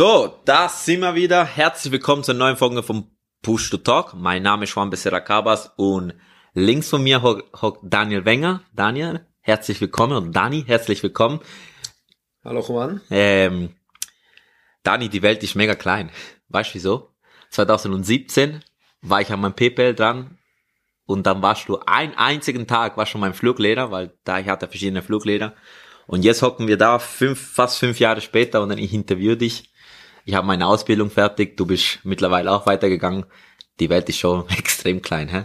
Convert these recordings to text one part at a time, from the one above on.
So, da sind wir wieder. Herzlich willkommen zur neuen Folge vom Push to Talk. Mein Name ist Juan Becerra Cabas und links von mir hockt Daniel Wenger. Daniel, herzlich willkommen. Und Dani, herzlich willkommen. Hallo Juan. Ähm, Dani, die Welt ist mega klein. Weißt du wieso? 2017 war ich an meinem PayPal dran und dann warst du einen einzigen Tag, war schon mein Flugleder, weil da ich hatte verschiedene Flugleder. Und jetzt hocken wir da fünf, fast fünf Jahre später und dann ich interview dich. Ich habe meine Ausbildung fertig, du bist mittlerweile auch weitergegangen. Die Welt ist schon extrem klein, hä?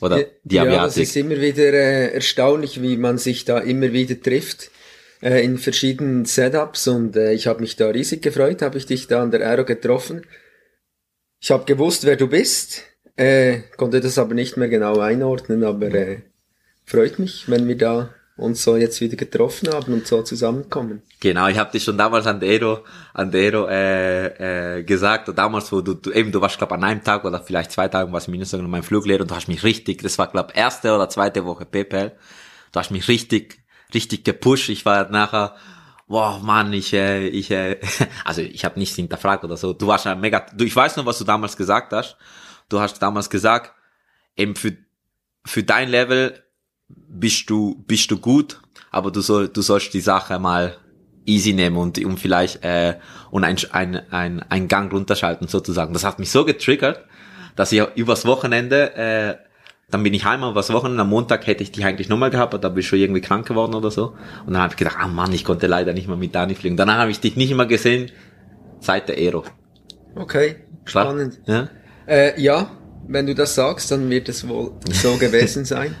Oder die Ja, das ist immer wieder äh, erstaunlich, wie man sich da immer wieder trifft äh, in verschiedenen Setups und äh, ich habe mich da riesig gefreut, habe ich dich da an der Aero getroffen. Ich habe gewusst, wer du bist, äh, konnte das aber nicht mehr genau einordnen, aber äh, freut mich, wenn wir da uns so jetzt wieder getroffen haben und so zusammenkommen. Genau, ich habe dich schon damals an Dero, an Dero äh, äh, gesagt, damals, wo du, du eben, du warst glaube an einem Tag oder vielleicht zwei Tagen, was mindestens mein Fluglehrer und du hast mich richtig, das war glaube erste oder zweite Woche PayPal, du hast mich richtig, richtig gepusht. Ich war nachher, boah Mann, ich, äh, ich, äh, also ich habe nichts hinterfragt oder so. Du warst ja mega, du, ich weiß noch, was du damals gesagt hast. Du hast damals gesagt, eben für, für dein Level bist du, bist du gut, aber du soll, du sollst die Sache mal easy nehmen und, und vielleicht, äh, und ein, ein, ein, ein Gang runterschalten sozusagen. Das hat mich so getriggert, dass ich übers Wochenende, äh, dann bin ich heim übers Wochenende, am Montag hätte ich dich eigentlich nochmal gehabt, aber da bist du irgendwie krank geworden oder so. Und dann habe ich gedacht, ah Mann, ich konnte leider nicht mehr mit Dani fliegen. Danach habe ich dich nicht mehr gesehen, seit der Aero. Okay, spannend. Ja? Äh, ja, wenn du das sagst, dann wird es wohl so gewesen sein.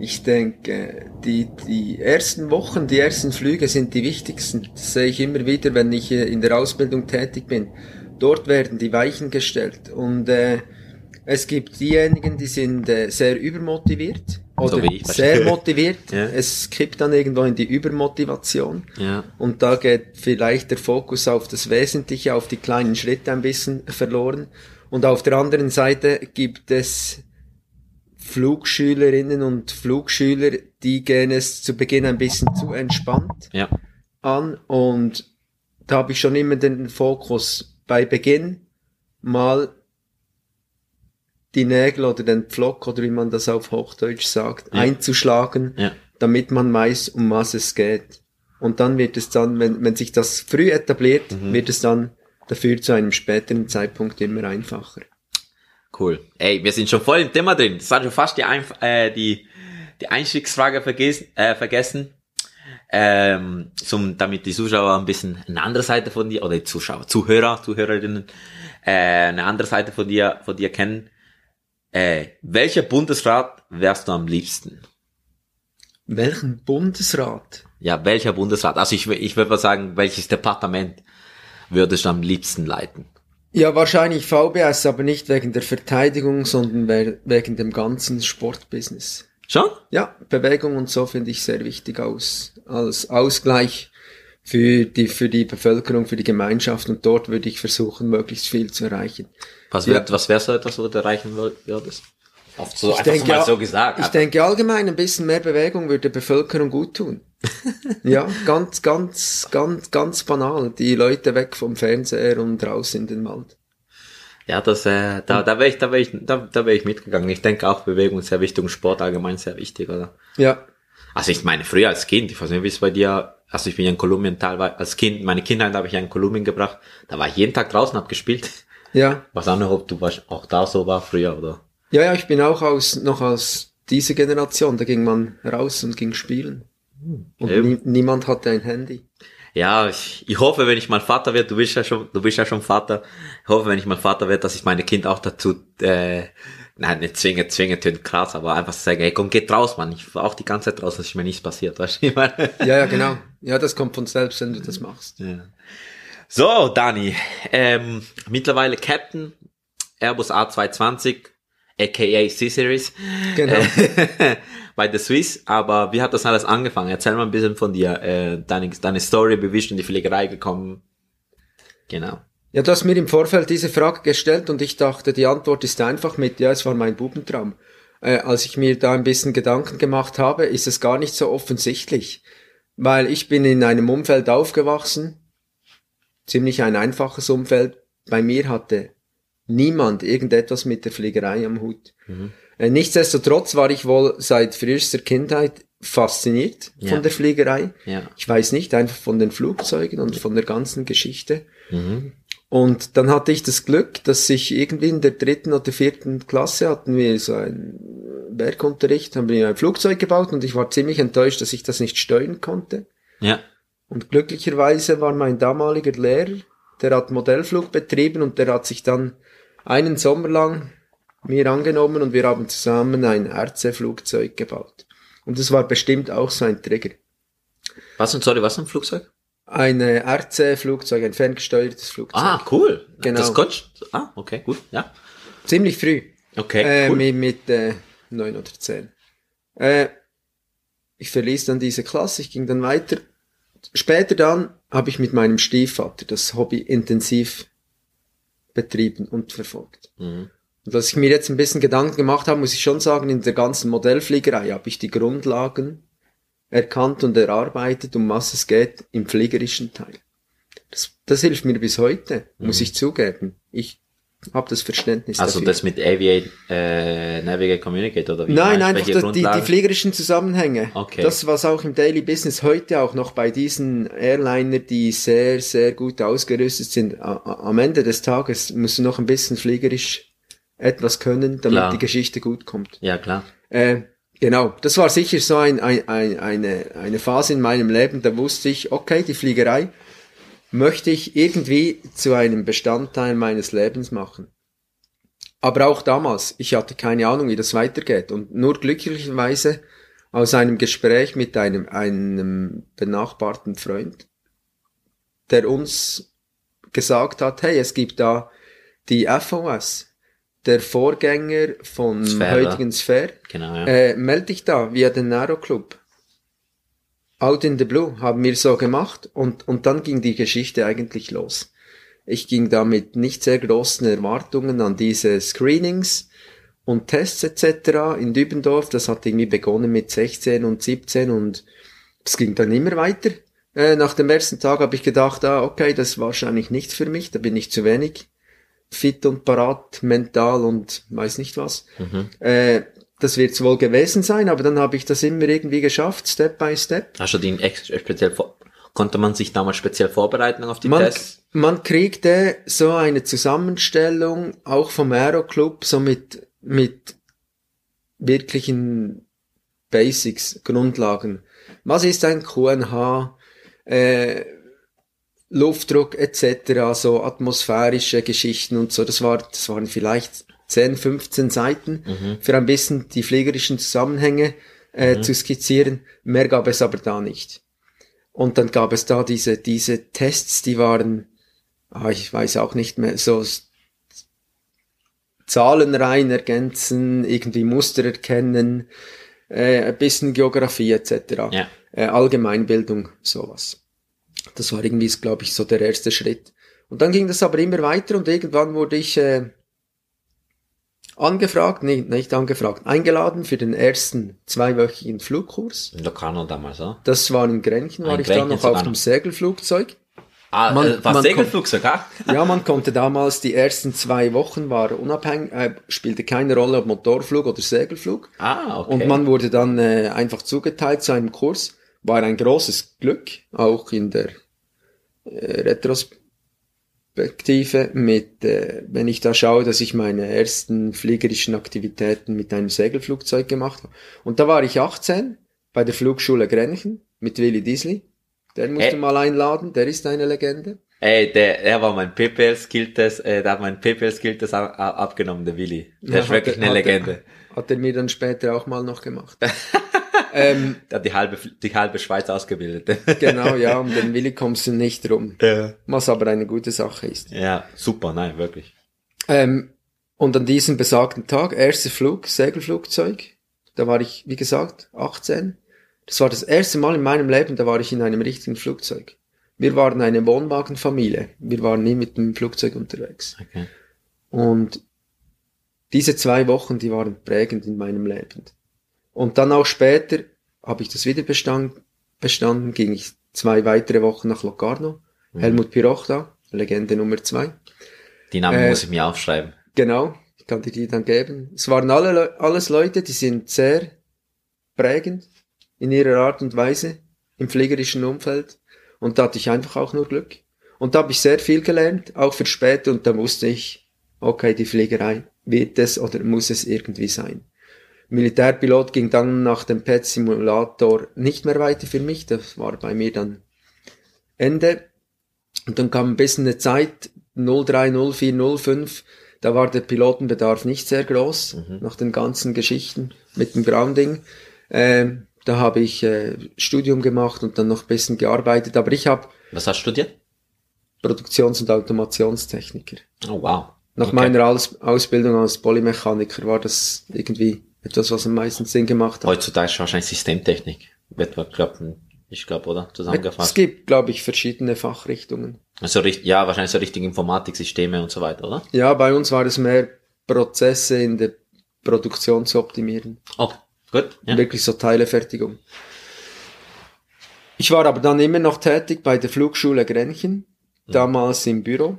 Ich denke, die, die ersten Wochen, die ersten Flüge sind die wichtigsten. Das sehe ich immer wieder, wenn ich in der Ausbildung tätig bin. Dort werden die Weichen gestellt. Und äh, es gibt diejenigen, die sind äh, sehr übermotiviert oder so sehr motiviert. ja. Es kippt dann irgendwo in die Übermotivation. Ja. Und da geht vielleicht der Fokus auf das Wesentliche, auf die kleinen Schritte ein bisschen verloren. Und auf der anderen Seite gibt es Flugschülerinnen und Flugschüler, die gehen es zu Beginn ein bisschen zu entspannt ja. an und da habe ich schon immer den Fokus bei Beginn mal die Nägel oder den Pflock oder wie man das auf Hochdeutsch sagt, ja. einzuschlagen, ja. damit man weiß, um was es geht. Und dann wird es dann, wenn, wenn sich das früh etabliert, mhm. wird es dann dafür zu einem späteren Zeitpunkt immer einfacher. Cool. Ey, wir sind schon voll im Thema drin. Das war schon fast die, Einf äh, die, die Einstiegsfrage vergessen. Äh, vergessen. Ähm, zum, damit die Zuschauer ein bisschen eine andere Seite von dir, oder die Zuschauer, Zuhörer, Zuhörerinnen, äh, eine andere Seite von dir, von dir kennen. Äh, welcher Bundesrat wärst du am liebsten? Welchen Bundesrat? Ja, welcher Bundesrat? Also ich, ich würde mal sagen, welches Departement würdest du am liebsten leiten? Ja, wahrscheinlich VBS, aber nicht wegen der Verteidigung, sondern wegen dem ganzen Sportbusiness. Schon? Ja, Bewegung und so finde ich sehr wichtig aus, als Ausgleich für die, für die Bevölkerung, für die Gemeinschaft und dort würde ich versuchen, möglichst viel zu erreichen. Was, ja. wär, was wäre so etwas, wo du erreichen würdest? Oft so, ich denke, so gesagt. Ich denke allgemein, ein bisschen mehr Bewegung würde der Bevölkerung gut tun. ja, ganz, ganz, ganz, ganz banal. Die Leute weg vom Fernseher und raus in den Wald. Ja, das, äh, da, da wäre ich, da wäre ich, da, da wäre ich mitgegangen. Ich denke auch Bewegung ist sehr wichtig und Sport allgemein sehr wichtig, oder? Ja. Also ich meine, früher als Kind, ich weiß nicht, wie es bei dir, also ich bin ja in Kolumbien teilweise, als Kind, meine Kindheit habe ich ja in Kolumbien gebracht, da war ich jeden Tag draußen, hab gespielt. Ja. Was auch noch, ob du warst, auch da so war früher, oder? Ja, ja, ich bin auch aus, noch aus dieser Generation, da ging man raus und ging spielen. Und nie, niemand hatte ein Handy. Ja, ich, ich hoffe, wenn ich mal Vater werde, du bist ja schon, du bist ja schon Vater. Ich hoffe, wenn ich mal Vater werde, dass ich meine Kind auch dazu, äh, nein, nicht zwinge, zwinge, tönt krass, aber einfach sagen, hey, komm, geht raus, Mann. Ich war auch die ganze Zeit raus, dass mir nichts passiert, weißt du, ich meine? Ja, ja, genau. Ja, das kommt von selbst, wenn du das machst. Ja. So, Dani, ähm, mittlerweile Captain, Airbus A220, aka C-Series. Genau. bei The Swiss, aber wie hat das alles angefangen? Erzähl mal ein bisschen von dir, äh, deine, deine Story, wie bist du in die Fliegerei gekommen? Genau. Ja, du hast mir im Vorfeld diese Frage gestellt und ich dachte, die Antwort ist einfach mit, ja, es war mein Bubentraum. Äh, als ich mir da ein bisschen Gedanken gemacht habe, ist es gar nicht so offensichtlich, weil ich bin in einem Umfeld aufgewachsen, ziemlich ein einfaches Umfeld. Bei mir hatte niemand irgendetwas mit der Fliegerei am Hut. Mhm. Äh, nichtsdestotrotz war ich wohl seit frühester Kindheit fasziniert ja. von der Fliegerei. Ja. Ich weiß nicht, einfach von den Flugzeugen und von der ganzen Geschichte. Mhm. Und dann hatte ich das Glück, dass ich irgendwie in der dritten oder vierten Klasse hatten wir so einen Werkunterricht, haben wir ein Flugzeug gebaut und ich war ziemlich enttäuscht, dass ich das nicht steuern konnte. Ja. Und glücklicherweise war mein damaliger Lehrer, der hat Modellflug betrieben und der hat sich dann einen Sommer lang mir angenommen und wir haben zusammen ein RC-Flugzeug gebaut. Und das war bestimmt auch so ein Trigger. Was und sorry, was ein Flugzeug? Ein RC-Flugzeug, ein ferngesteuertes Flugzeug. Ah, cool. Genau. Das Gott. Ah, okay, gut, ja. Ziemlich früh. Okay, äh, cool. Mit, mit äh, neun oder zehn. Äh, ich verließ dann diese Klasse, ich ging dann weiter. Später dann habe ich mit meinem Stiefvater das Hobby intensiv betrieben und verfolgt. Mhm. Und als ich mir jetzt ein bisschen Gedanken gemacht habe, muss ich schon sagen, in der ganzen Modellfliegerei habe ich die Grundlagen erkannt und erarbeitet, um was es geht im fliegerischen Teil. Das, das hilft mir bis heute, mhm. muss ich zugeben. Ich habe das Verständnis Also dafür. das mit Aviate, äh, Navigate, Communicate oder wie? Nein, nein, einfach die, die fliegerischen Zusammenhänge. Okay. Das, was auch im Daily Business heute auch noch bei diesen Airliner, die sehr, sehr gut ausgerüstet sind, am Ende des Tages musst du noch ein bisschen fliegerisch etwas können, damit klar. die Geschichte gut kommt. Ja, klar. Äh, genau, das war sicher so ein, ein, ein, eine, eine Phase in meinem Leben, da wusste ich, okay, die Fliegerei, möchte ich irgendwie zu einem Bestandteil meines Lebens machen. Aber auch damals, ich hatte keine Ahnung, wie das weitergeht. Und nur glücklicherweise aus einem Gespräch mit einem, einem benachbarten Freund, der uns gesagt hat, hey, es gibt da die FOS, der Vorgänger von Sphäre. heutigen Sphere. Genau, ja. Äh, melde dich da via den Nero Club. Out in the Blue haben wir so gemacht und, und dann ging die Geschichte eigentlich los. Ich ging da mit nicht sehr großen Erwartungen an diese Screenings und Tests etc. in Dübendorf. Das hat irgendwie begonnen mit 16 und 17 und es ging dann immer weiter. Äh, nach dem ersten Tag habe ich gedacht, ah, okay, das ist wahrscheinlich nichts für mich, da bin ich zu wenig fit und parat, mental und weiß nicht was. Mhm. Äh, das wird es wohl gewesen sein, aber dann habe ich das immer irgendwie geschafft, Step by Step. Hast du den speziell konnte man sich damals speziell vorbereiten auf die man, Tests? Man kriegte so eine Zusammenstellung auch vom Aero Club so mit mit wirklichen Basics, Grundlagen. Was ist ein QNH? Äh, Luftdruck etc., so atmosphärische Geschichten und so. Das war, das waren vielleicht 10, 15 Seiten mhm. für ein bisschen die fliegerischen Zusammenhänge äh, mhm. zu skizzieren. Mehr gab es aber da nicht. Und dann gab es da diese, diese Tests, die waren, ah, ich weiß auch nicht mehr, so Zahlen rein ergänzen, irgendwie Muster erkennen, äh, ein bisschen Geografie etc. Ja. Äh, Allgemeinbildung, sowas. Das war irgendwie, glaube ich, so der erste Schritt. Und dann ging das aber immer weiter und irgendwann wurde ich äh, angefragt, nee, nicht angefragt, eingeladen für den ersten zweiwöchigen Flugkurs. In Locarno damals, ja? Das war in Grenchen, war Ein ich da noch auf dem Segelflugzeug. Ah, man, äh, was Segelflugzeug, ah? ja, man konnte damals die ersten zwei Wochen war unabhängig, äh, spielte keine Rolle ob Motorflug oder Segelflug. Ah, okay. Und man wurde dann äh, einfach zugeteilt zu einem Kurs. War ein großes Glück, auch in der äh, Retros Perspektive mit, äh, wenn ich da schaue, dass ich meine ersten fliegerischen Aktivitäten mit einem Segelflugzeug gemacht habe. Und da war ich 18 bei der Flugschule Grenchen mit Willy Diesley. Den musst hey. du mal einladen, der ist eine Legende. Ey, der, er war mein PPL-Skilltest, äh, der hat mein PPL-Skilltest abgenommen, der Willy. Der ja, ist wirklich er, eine Legende. er, hat er mir dann später auch mal noch gemacht. Ähm, hat die halbe, die halbe Schweiz ausgebildet. genau, ja, um den Willi kommst du nicht rum. Ja. Was aber eine gute Sache ist. Ja, super, nein, wirklich. Ähm, und an diesem besagten Tag, erster Flug, Segelflugzeug, da war ich, wie gesagt, 18. Das war das erste Mal in meinem Leben, da war ich in einem richtigen Flugzeug. Wir waren eine Wohnwagenfamilie. Wir waren nie mit dem Flugzeug unterwegs. Okay. Und diese zwei Wochen, die waren prägend in meinem Leben. Und dann auch später habe ich das wieder bestanden, bestanden ging ich zwei weitere Wochen nach Locarno, mhm. Helmut Piroch da. Legende Nummer zwei. Die Namen äh, muss ich mir aufschreiben. Genau, ich kann dir die dann geben. Es waren alle, alles Leute, die sind sehr prägend in ihrer Art und Weise im fliegerischen Umfeld. Und da hatte ich einfach auch nur Glück. Und da habe ich sehr viel gelernt, auch für später. Und da wusste ich, okay, die Fliegerei wird es oder muss es irgendwie sein. Militärpilot ging dann nach dem PET-Simulator nicht mehr weiter für mich. Das war bei mir dann Ende. Und dann kam ein bisschen eine Zeit, 03, 04, 05. Da war der Pilotenbedarf nicht sehr groß, mhm. nach den ganzen Geschichten mit dem Grounding. Ähm, da habe ich äh, Studium gemacht und dann noch ein bisschen gearbeitet. Aber ich habe... Was hast du studiert? Produktions- und Automationstechniker. Oh, wow. Nach okay. meiner Aus Ausbildung als Polymechaniker war das irgendwie etwas, was am meisten Sinn gemacht hat. Heutzutage ist wahrscheinlich Systemtechnik. Wird klappen, ich glaube, oder? Zusammengefasst. Es gibt, glaube ich, verschiedene Fachrichtungen. Also, ja, wahrscheinlich so richtige Informatiksysteme und so weiter, oder? Ja, bei uns war es mehr Prozesse in der Produktion zu optimieren. Oh, Gut. Ja. Wirklich so Teilefertigung. Ich war aber dann immer noch tätig bei der Flugschule Grenchen, mhm. damals im Büro,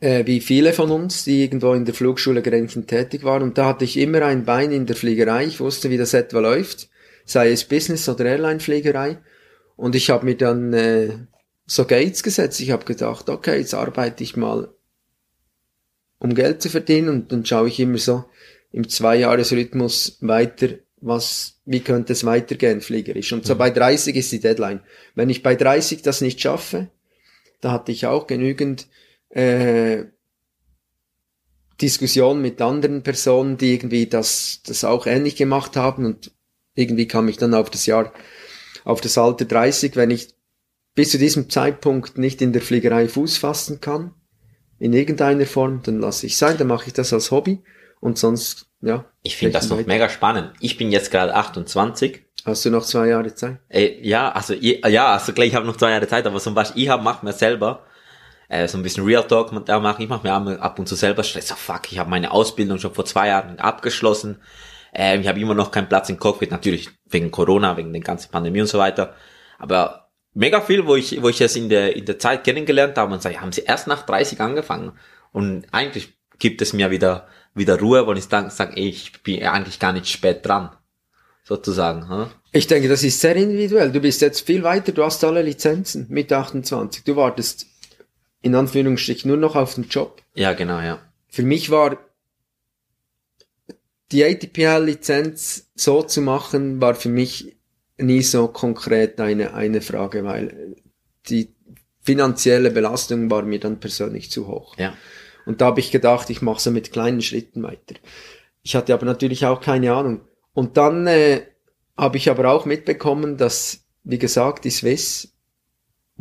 äh, wie viele von uns, die irgendwo in der Flugschule Grenchen tätig waren. Und da hatte ich immer ein Bein in der Fliegerei. Ich wusste, wie das etwa läuft, sei es Business- oder Airline-Fliegerei. Und ich habe mir dann äh, so Gates gesetzt. Ich habe gedacht, okay, jetzt arbeite ich mal, um Geld zu verdienen. Und dann schaue ich immer so, im Zweijahresrhythmus weiter, was, wie könnte es weitergehen fliegerisch. Und so mhm. bei 30 ist die Deadline. Wenn ich bei 30 das nicht schaffe, da hatte ich auch genügend äh, Diskussionen mit anderen Personen, die irgendwie das, das auch ähnlich gemacht haben und irgendwie kam ich dann auf das Jahr, auf das Alter 30, wenn ich bis zu diesem Zeitpunkt nicht in der Fliegerei Fuß fassen kann, in irgendeiner Form, dann lasse ich sein, dann mache ich das als Hobby und sonst, ja. Ich finde das noch weiter. mega spannend. Ich bin jetzt gerade 28. Hast du noch zwei Jahre Zeit? Äh, ja, also ja, also gleich, ich habe noch zwei Jahre Zeit, aber zum Beispiel, ich hab, mach mir selber äh, so ein bisschen Real Talk da machen. Ich mache mir ab und zu selber Stress. Oh, fuck, ich habe meine Ausbildung schon vor zwei Jahren abgeschlossen. Äh, ich habe immer noch keinen Platz im Cockpit, natürlich wegen Corona, wegen der ganzen Pandemie und so weiter. Aber mega viel, wo ich, wo ich es in der, in der Zeit kennengelernt habe und sage, haben sie erst nach 30 angefangen. Und eigentlich gibt es mir wieder wieder Ruhe, weil ich dann sage, ey, ich bin eigentlich gar nicht spät dran. Sozusagen. Hm? Ich denke, das ist sehr individuell. Du bist jetzt viel weiter, du hast alle Lizenzen mit 28. Du wartest in Anführungsstrichen nur noch auf den Job. Ja, genau, ja. Für mich war die ATPL-Lizenz so zu machen, war für mich nie so konkret eine, eine Frage, weil die finanzielle Belastung war mir dann persönlich zu hoch. Ja. Und da habe ich gedacht, ich mache so mit kleinen Schritten weiter. Ich hatte aber natürlich auch keine Ahnung. Und dann äh, habe ich aber auch mitbekommen, dass, wie gesagt, die Swiss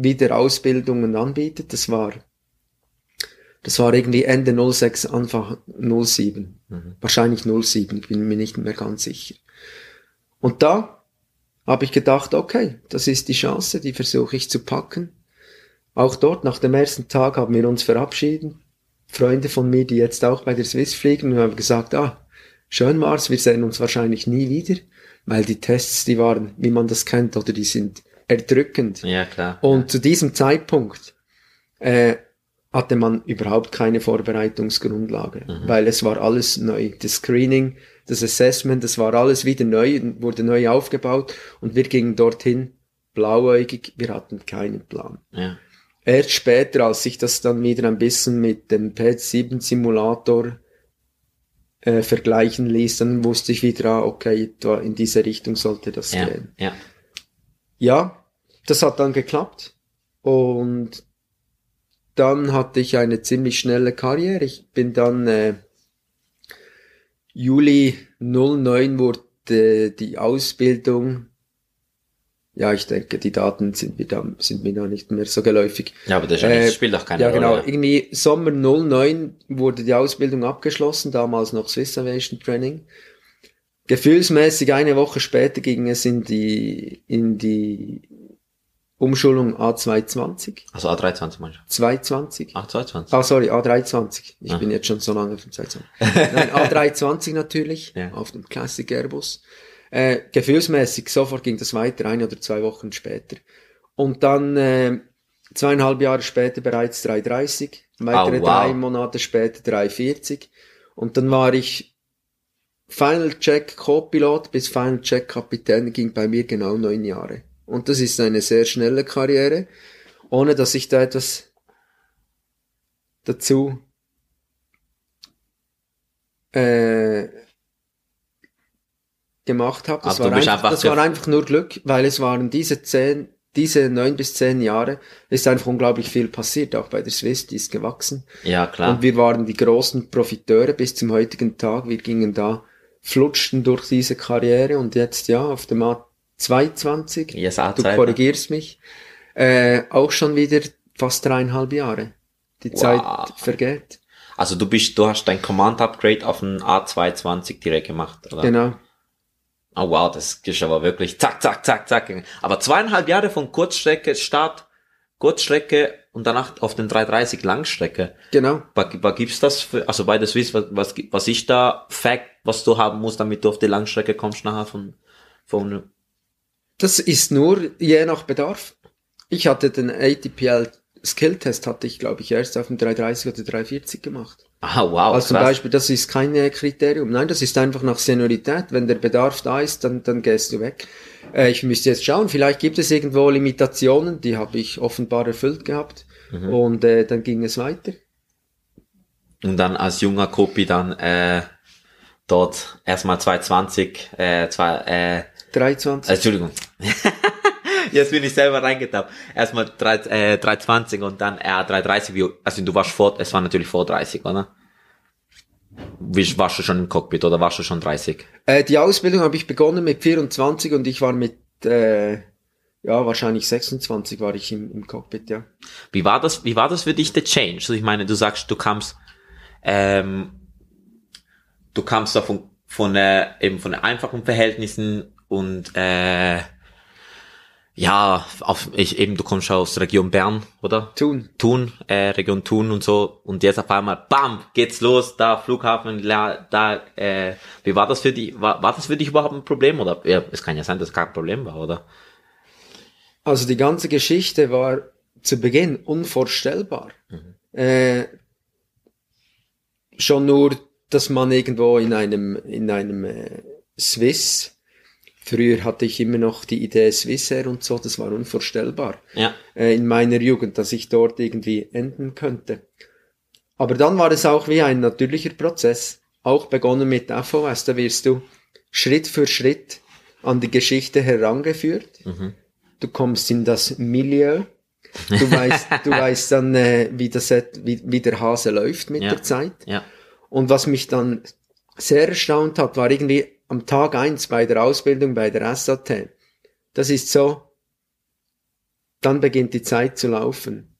wieder Ausbildungen anbietet. Das war, das war irgendwie Ende 06, Anfang 07. Mhm. Wahrscheinlich 07, ich bin mir nicht mehr ganz sicher. Und da habe ich gedacht, okay, das ist die Chance, die versuche ich zu packen. Auch dort, nach dem ersten Tag haben wir uns verabschiedet. Freunde von mir, die jetzt auch bei der Swiss fliegen, haben gesagt, ah, schön war's, wir sehen uns wahrscheinlich nie wieder, weil die Tests, die waren, wie man das kennt, oder die sind erdrückend. Ja, klar. Und ja. zu diesem Zeitpunkt äh, hatte man überhaupt keine Vorbereitungsgrundlage, mhm. weil es war alles neu. Das Screening, das Assessment, das war alles wieder neu, wurde neu aufgebaut und wir gingen dorthin blauäugig, wir hatten keinen Plan. Ja. Erst später, als sich das dann wieder ein bisschen mit dem PS7 Simulator äh, vergleichen ließ, dann wusste ich wieder, ah, okay, in diese Richtung sollte das ja, gehen. Ja. ja, das hat dann geklappt und dann hatte ich eine ziemlich schnelle Karriere. Ich bin dann äh, Juli 09 wurde die Ausbildung ja, ich denke, die Daten sind mir da, sind mir da nicht mehr so geläufig. Ja, aber das äh, spielt auch keine ja, Rolle. Ja, genau. Irgendwie Sommer 09 wurde die Ausbildung abgeschlossen, damals noch Swiss Aviation Training. Gefühlsmäßig eine Woche später ging es in die, in die Umschulung A220. Also A320 manchmal. 220. Ach, 220. Ah, sorry, A320. Ich ah. bin jetzt schon so lange auf dem 220. Nein, A320 natürlich, ja. auf dem Classic Airbus. Äh, gefühlsmäßig, sofort ging das weiter, ein oder zwei Wochen später. Und dann äh, zweieinhalb Jahre später bereits 330, weitere oh, wow. drei Monate später 340 und dann war ich Final Check Co-Pilot bis Final Check Kapitän ging bei mir genau neun Jahre. Und das ist eine sehr schnelle Karriere, ohne dass ich da etwas dazu äh, gemacht habe. Das, war einfach, das war einfach nur Glück, weil es waren diese zehn, diese neun bis zehn Jahre, ist einfach unglaublich viel passiert, auch bei der Swiss, die ist gewachsen. Ja, klar. Und wir waren die großen Profiteure bis zum heutigen Tag. Wir gingen da, flutschten durch diese Karriere und jetzt ja, auf dem A220, yes, du korrigierst mich, äh, auch schon wieder fast dreieinhalb Jahre. Die wow. Zeit vergeht. Also du bist, du hast dein Command Upgrade auf den A220 direkt gemacht, oder? Genau. Oh wow, das ist aber wirklich zack, zack, zack, zack. Aber zweieinhalb Jahre von Kurzstrecke, Start, Kurzstrecke und danach auf den 330 Langstrecke. Genau. Was, was gibt's das für, also bei der Swiss, was, was, was ist da Fact, was du haben musst, damit du auf die Langstrecke kommst nachher von, von Das ist nur je nach Bedarf. Ich hatte den ATPL Skilltest hatte ich, glaube ich, erst auf dem 330 oder 340 gemacht. Ah, wow. Also zum Beispiel, das ist kein äh, Kriterium. Nein, das ist einfach nach Seniorität. Wenn der Bedarf da ist, dann, dann gehst du weg. Äh, ich müsste jetzt schauen, vielleicht gibt es irgendwo Limitationen, die habe ich offenbar erfüllt gehabt. Mhm. Und äh, dann ging es weiter. Und dann als junger Kopi dann äh, dort erstmal 220, äh, zwei, äh, 320. Äh, Entschuldigung. Jetzt bin ich selber reingetappt. Erstmal 3, äh, 320 und dann R 330. Also du warst vor, es war natürlich vor 30, oder? Wie, warst du schon im Cockpit oder warst du schon 30? Äh, die Ausbildung habe ich begonnen mit 24 und ich war mit, äh, ja, wahrscheinlich 26 war ich im, im Cockpit, ja. Wie war das, wie war das für dich, der Change? Also ich meine, du sagst, du kamst, ähm, du kamst da von, von, äh, eben von einfachen Verhältnissen und, äh, ja, auf, ich eben, du kommst aus der Region Bern, oder? Thun. Thun, äh, Region Thun und so. Und jetzt auf einmal, bam, geht's los, da Flughafen, da, da äh, wie war das für dich? War, war das für dich überhaupt ein Problem? Oder ja, es kann ja sein, dass es kein Problem war, oder? Also die ganze Geschichte war zu Beginn unvorstellbar. Mhm. Äh, schon nur, dass man irgendwo in einem, in einem äh, Swiss Früher hatte ich immer noch die Idee Swissair und so, das war unvorstellbar. Ja. Äh, in meiner Jugend, dass ich dort irgendwie enden könnte. Aber dann war es auch wie ein natürlicher Prozess. Auch begonnen mit FOS, da wirst du Schritt für Schritt an die Geschichte herangeführt. Mhm. Du kommst in das Milieu. Du weißt, du weißt dann, äh, wie, das, wie, wie der Hase läuft mit ja. der Zeit. Ja. Und was mich dann sehr erstaunt hat, war irgendwie am Tag eins bei der Ausbildung bei der SAT. Das ist so, dann beginnt die Zeit zu laufen.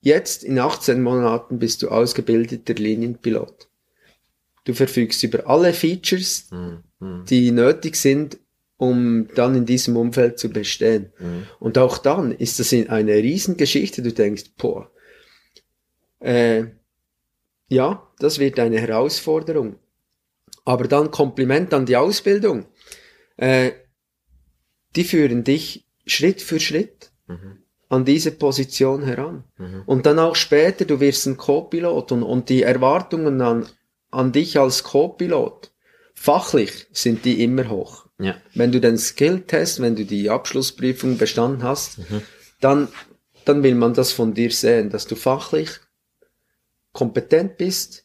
Jetzt in 18 Monaten bist du ausgebildeter Linienpilot. Du verfügst über alle Features, mhm. die nötig sind, um dann in diesem Umfeld zu bestehen. Mhm. Und auch dann ist das eine Riesengeschichte. Du denkst, boah, äh, ja, das wird eine Herausforderung. Aber dann Kompliment an die Ausbildung. Äh, die führen dich Schritt für Schritt mhm. an diese Position heran. Mhm. Und dann auch später, du wirst ein Co-Pilot und, und die Erwartungen an, an dich als Co-Pilot, fachlich sind die immer hoch. Ja. Wenn du den Skill-Test, wenn du die Abschlussprüfung bestanden hast, mhm. dann, dann will man das von dir sehen, dass du fachlich kompetent bist,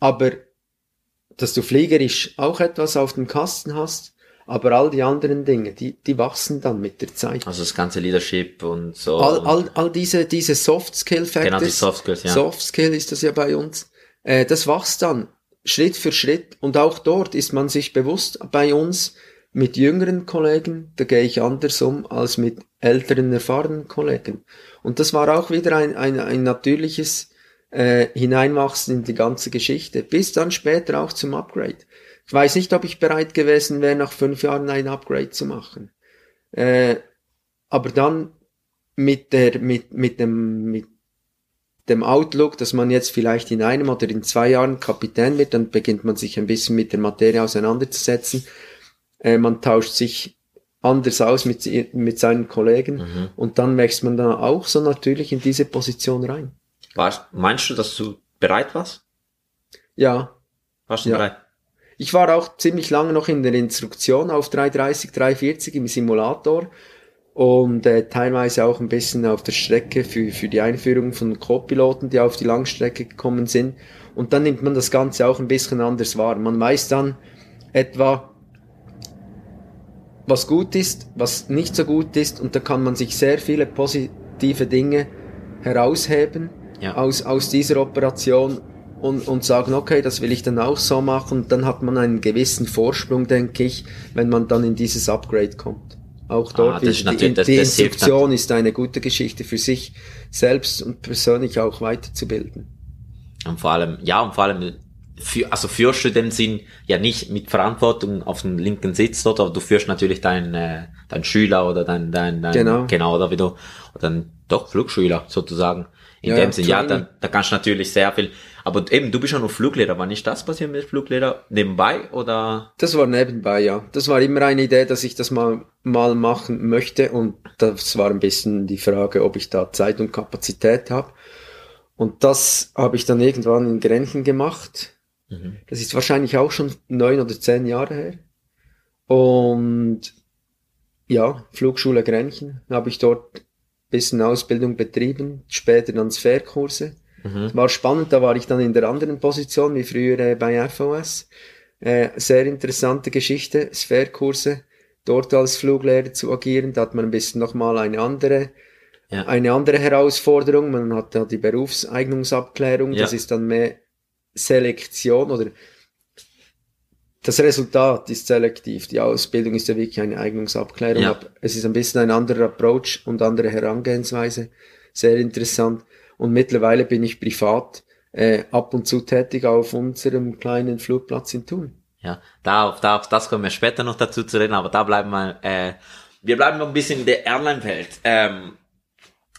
aber dass du fliegerisch auch etwas auf dem Kasten hast, aber all die anderen Dinge, die, die wachsen dann mit der Zeit. Also das ganze Leadership und so. All, all, all diese, diese Soft Skill Factors. Genau, die Soft Skills, ja. Soft Skill ist das ja bei uns. Äh, das wächst dann Schritt für Schritt und auch dort ist man sich bewusst bei uns mit jüngeren Kollegen, da gehe ich anders um als mit älteren, erfahrenen Kollegen. Und das war auch wieder ein, ein, ein natürliches äh, hineinmachst in die ganze Geschichte, bis dann später auch zum Upgrade. Ich weiß nicht, ob ich bereit gewesen wäre, nach fünf Jahren ein Upgrade zu machen. Äh, aber dann mit der, mit, mit dem, mit dem Outlook, dass man jetzt vielleicht in einem oder in zwei Jahren Kapitän wird, dann beginnt man sich ein bisschen mit der Materie auseinanderzusetzen. Äh, man tauscht sich anders aus mit, mit seinen Kollegen mhm. und dann wächst man dann auch so natürlich in diese Position rein. Warst, meinst du, dass du bereit warst? Ja. Warst du ja. bereit? Ich war auch ziemlich lange noch in der Instruktion auf 330, 340 im Simulator und äh, teilweise auch ein bisschen auf der Strecke für, für die Einführung von Co-Piloten, die auf die Langstrecke gekommen sind. Und dann nimmt man das Ganze auch ein bisschen anders wahr. Man weiß dann etwa, was gut ist, was nicht so gut ist und da kann man sich sehr viele positive Dinge herausheben ja. aus, aus dieser Operation und, und sagen, okay, das will ich dann auch so machen. Und dann hat man einen gewissen Vorsprung, denke ich, wenn man dann in dieses Upgrade kommt. Auch dort, ah, die, die, die Instruktion ist eine gute Geschichte für sich selbst und persönlich auch weiterzubilden. Und vor allem, ja, und vor allem, für, also führst du den Sinn ja nicht mit Verantwortung auf dem linken Sitz dort, aber du führst natürlich deinen, äh, deinen Schüler oder dein, dein, dein genau. genau, oder wie du, oder dann doch Flugschüler sozusagen. In ja, dem Sinn, ja, dann, da kannst du natürlich sehr viel, aber eben, du bist ja nur Fluglehrer, war nicht das passiert mit Fluglehrer nebenbei oder? Das war nebenbei, ja. Das war immer eine Idee, dass ich das mal, mal machen möchte und das war ein bisschen die Frage, ob ich da Zeit und Kapazität habe. Und das habe ich dann irgendwann in Grenchen gemacht. Mhm. Das ist wahrscheinlich auch schon neun oder zehn Jahre her. Und ja, Flugschule Grenchen habe ich dort bisschen Ausbildung betrieben, später dann Sphärkurse. Mhm. War spannend, da war ich dann in der anderen Position wie früher äh, bei FOS. Äh, sehr interessante Geschichte, Sphärkurse, dort als Fluglehrer zu agieren, da hat man ein bisschen nochmal eine andere, ja. eine andere Herausforderung. Man hat da die Berufseignungsabklärung, ja. das ist dann mehr Selektion oder das Resultat ist selektiv. Die Ausbildung ist ja wirklich eine Eignungsabklärung. Ja. Es ist ein bisschen ein anderer Approach und andere Herangehensweise. Sehr interessant. Und mittlerweile bin ich privat äh, ab und zu tätig auf unserem kleinen Flugplatz in Thun. Ja, da auf, da auf das kommen wir später noch dazu zu reden, aber da bleiben wir, äh, wir bleiben noch ein bisschen in der Airline-Welt. Ähm,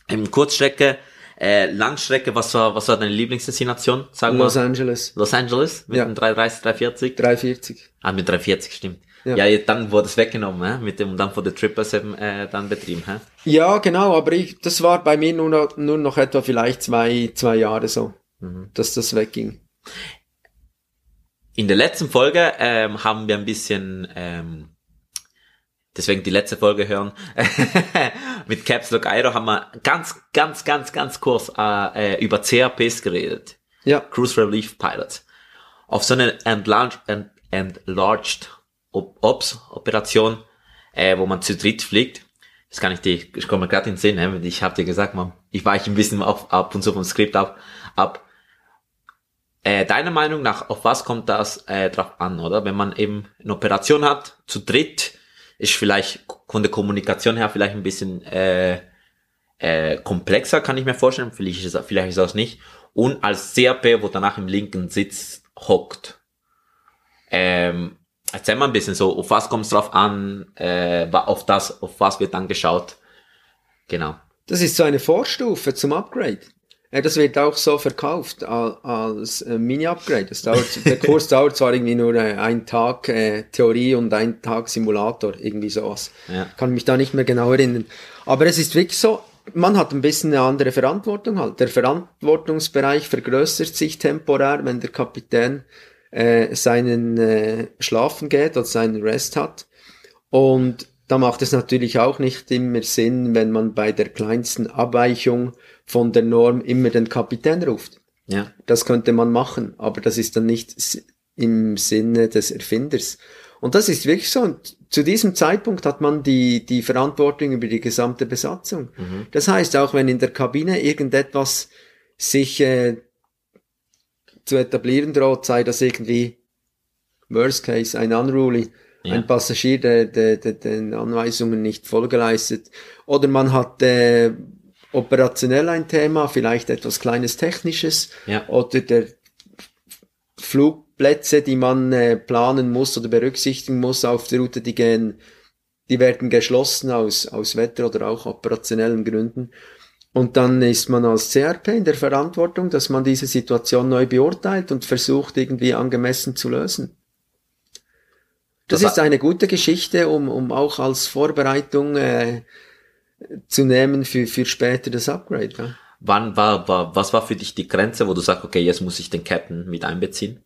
Im Kurzstrecke äh, Langstrecke, was war, was war deine Lieblingsdestination? Sag Los mal. Angeles. Los Angeles? Mit ja. dem 330, 340? 340. Ah, mit 340, stimmt. Ja, ja dann wurde es weggenommen, hä? mit dem, dann wurde Trippers eben, äh, dann betrieben, hä? Ja, genau, aber ich, das war bei mir nur noch, nur noch etwa vielleicht zwei, zwei Jahre so, mhm. dass das wegging. In der letzten Folge ähm, haben wir ein bisschen ähm, deswegen die letzte Folge hören. Mit Caps Lock Aero haben wir ganz, ganz, ganz, ganz kurz äh, über CRPs geredet. Ja. Cruise Relief Pilots. Auf so eine Enlarged, enlarged Ops Operation, äh, wo man zu dritt fliegt. Das kann ich dir, ich komme gerade in den Sinn, ne? ich habe dir gesagt, man, ich weiche ein bisschen auf, ab und zu vom Skript ab. ab. Äh, deiner Meinung nach, auf was kommt das äh, drauf an, oder? Wenn man eben eine Operation hat, zu dritt, ist vielleicht von der Kommunikation her vielleicht ein bisschen äh, äh, komplexer, kann ich mir vorstellen. Vielleicht ist es, vielleicht ist es nicht. Und als CRP, wo danach im linken Sitz hockt. Ähm, erzähl mal ein bisschen so, auf was kommt es drauf an, äh, auf das, auf was wird dann geschaut. Genau. Das ist so eine Vorstufe zum Upgrade. Ja, das wird auch so verkauft als äh, Mini-Upgrade. der Kurs dauert zwar irgendwie nur äh, ein Tag äh, Theorie und ein Tag Simulator, irgendwie sowas. Ja. Kann mich da nicht mehr genau erinnern. Aber es ist wirklich so, man hat ein bisschen eine andere Verantwortung halt. Der Verantwortungsbereich vergrößert sich temporär, wenn der Kapitän äh, seinen äh, Schlafen geht oder seinen Rest hat. Und da macht es natürlich auch nicht immer Sinn, wenn man bei der kleinsten Abweichung von der Norm immer den Kapitän ruft. Ja. Das könnte man machen, aber das ist dann nicht im Sinne des Erfinders. Und das ist wirklich so. Und zu diesem Zeitpunkt hat man die, die Verantwortung über die gesamte Besatzung. Mhm. Das heißt, auch wenn in der Kabine irgendetwas sich äh, zu etablieren droht, sei das irgendwie Worst Case, ein Unruly, ja. ein Passagier, der, der, der den Anweisungen nicht Folge leistet, oder man hat äh, operationell ein Thema, vielleicht etwas kleines Technisches ja. oder der Flugplätze, die man äh, planen muss oder berücksichtigen muss auf der Route, die gehen, die werden geschlossen aus, aus Wetter- oder auch operationellen Gründen. Und dann ist man als CRP in der Verantwortung, dass man diese Situation neu beurteilt und versucht irgendwie angemessen zu lösen. Das, das ist eine gute Geschichte, um, um auch als Vorbereitung äh, zu nehmen für, für später das Upgrade. Ja. Wann war, war, was war für dich die Grenze, wo du sagst, okay, jetzt muss ich den Captain mit einbeziehen?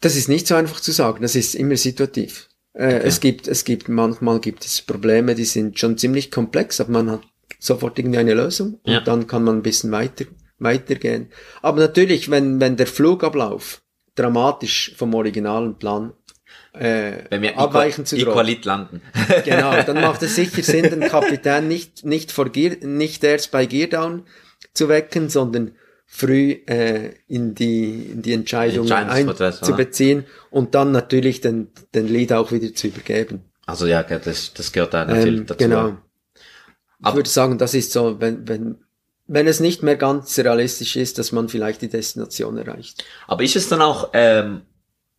Das ist nicht so einfach zu sagen, das ist immer situativ. Äh, okay. Es gibt, es gibt, manchmal gibt es Probleme, die sind schon ziemlich komplex, aber man hat sofort irgendwie eine Lösung und ja. dann kann man ein bisschen weiter, weitergehen. Aber natürlich, wenn, wenn der Flugablauf dramatisch vom originalen Plan äh, Wenn wir abweichen zu Equalit landen. genau, dann macht es sicher Sinn, den Kapitän nicht, nicht, vor Gear, nicht erst bei Geardown zu wecken, sondern früh äh, in die in die Entscheidung einzubeziehen und dann natürlich den den Lead auch wieder zu übergeben. Also ja, das das gehört da natürlich ähm, dazu. Genau. Ich würde sagen, das ist so, wenn wenn wenn es nicht mehr ganz realistisch ist, dass man vielleicht die Destination erreicht. Aber ist es dann auch ähm,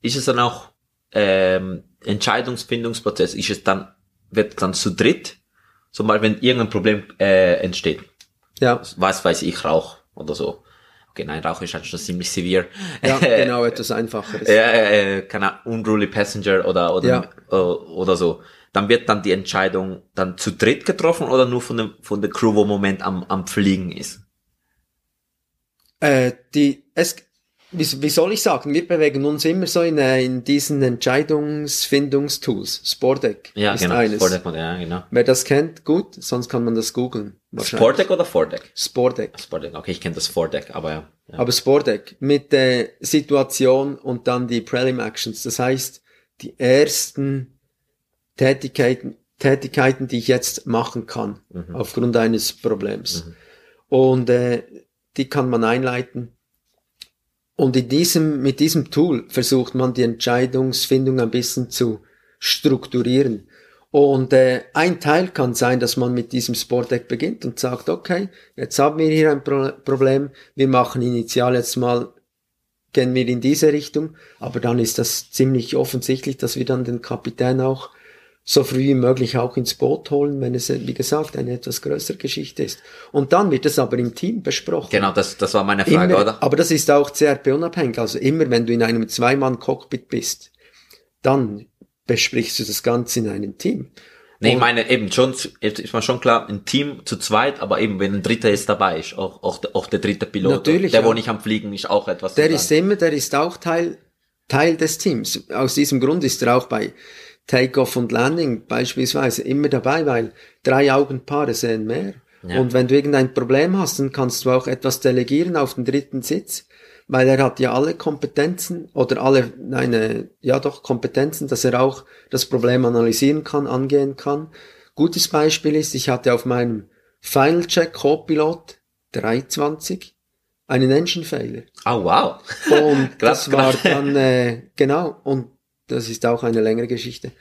ist es dann auch ähm, Entscheidungsfindungsprozess ist es dann, wird dann zu dritt, so mal wenn irgendein Problem äh, entsteht. Ja. Was weiß ich, Rauch oder so. Okay, nein, Rauch ist halt schon ziemlich severe. Ja, genau, etwas einfacheres. Ja, äh, keine unruly Passenger oder, oder, ja. äh, oder so. Dann wird dann die Entscheidung dann zu dritt getroffen oder nur von, dem, von der Crew, wo im Moment am, am Fliegen ist? Äh, die, es, wie, wie soll ich sagen, wir bewegen uns immer so in, äh, in diesen Entscheidungsfindungstools. Sportdeck ja, ist genau, eines. Sportdeck, ja, genau. Wer das kennt, gut, sonst kann man das googeln. Sportdeck oder Fordeck? Sportdeck. Sportdeck, okay, ich kenne das Fordeck, aber ja. ja. Aber Sportdeck mit der Situation und dann die Prelim Actions. Das heißt, die ersten Tätigkeiten, Tätigkeiten, die ich jetzt machen kann, mhm. aufgrund eines Problems. Mhm. Und äh, die kann man einleiten und in diesem, mit diesem Tool versucht man die Entscheidungsfindung ein bisschen zu strukturieren. Und äh, ein Teil kann sein, dass man mit diesem Sportdeck beginnt und sagt, okay, jetzt haben wir hier ein Pro Problem, wir machen initial jetzt mal, gehen wir in diese Richtung, aber dann ist das ziemlich offensichtlich, dass wir dann den Kapitän auch so früh wie möglich auch ins Boot holen, wenn es, wie gesagt, eine etwas größere Geschichte ist. Und dann wird es aber im Team besprochen. Genau, das, das war meine Frage, immer, oder? Aber das ist auch CRP-unabhängig. Also immer, wenn du in einem Zweimann-Cockpit bist, dann besprichst du das Ganze in einem Team. Nee, ich meine eben schon, ist mir schon klar, ein Team zu zweit, aber eben wenn ein Dritter ist dabei, ist auch, auch, auch der dritte Pilot, Natürlich, der ja. wo nicht am Fliegen ist, auch etwas. Der ist immer, der ist auch Teil, Teil des Teams. Aus diesem Grund ist er auch bei Takeoff und Landing beispielsweise immer dabei, weil drei Augenpaare sehen mehr. Ja. Und wenn du irgendein Problem hast, dann kannst du auch etwas delegieren auf den dritten Sitz, weil er hat ja alle Kompetenzen oder alle, nein, äh, ja doch Kompetenzen, dass er auch das Problem analysieren kann, angehen kann. Gutes Beispiel ist, ich hatte auf meinem Final Check Co-Pilot 320 einen Engine Failure. Oh wow. Und das war dann äh, genau und das ist auch eine längere Geschichte.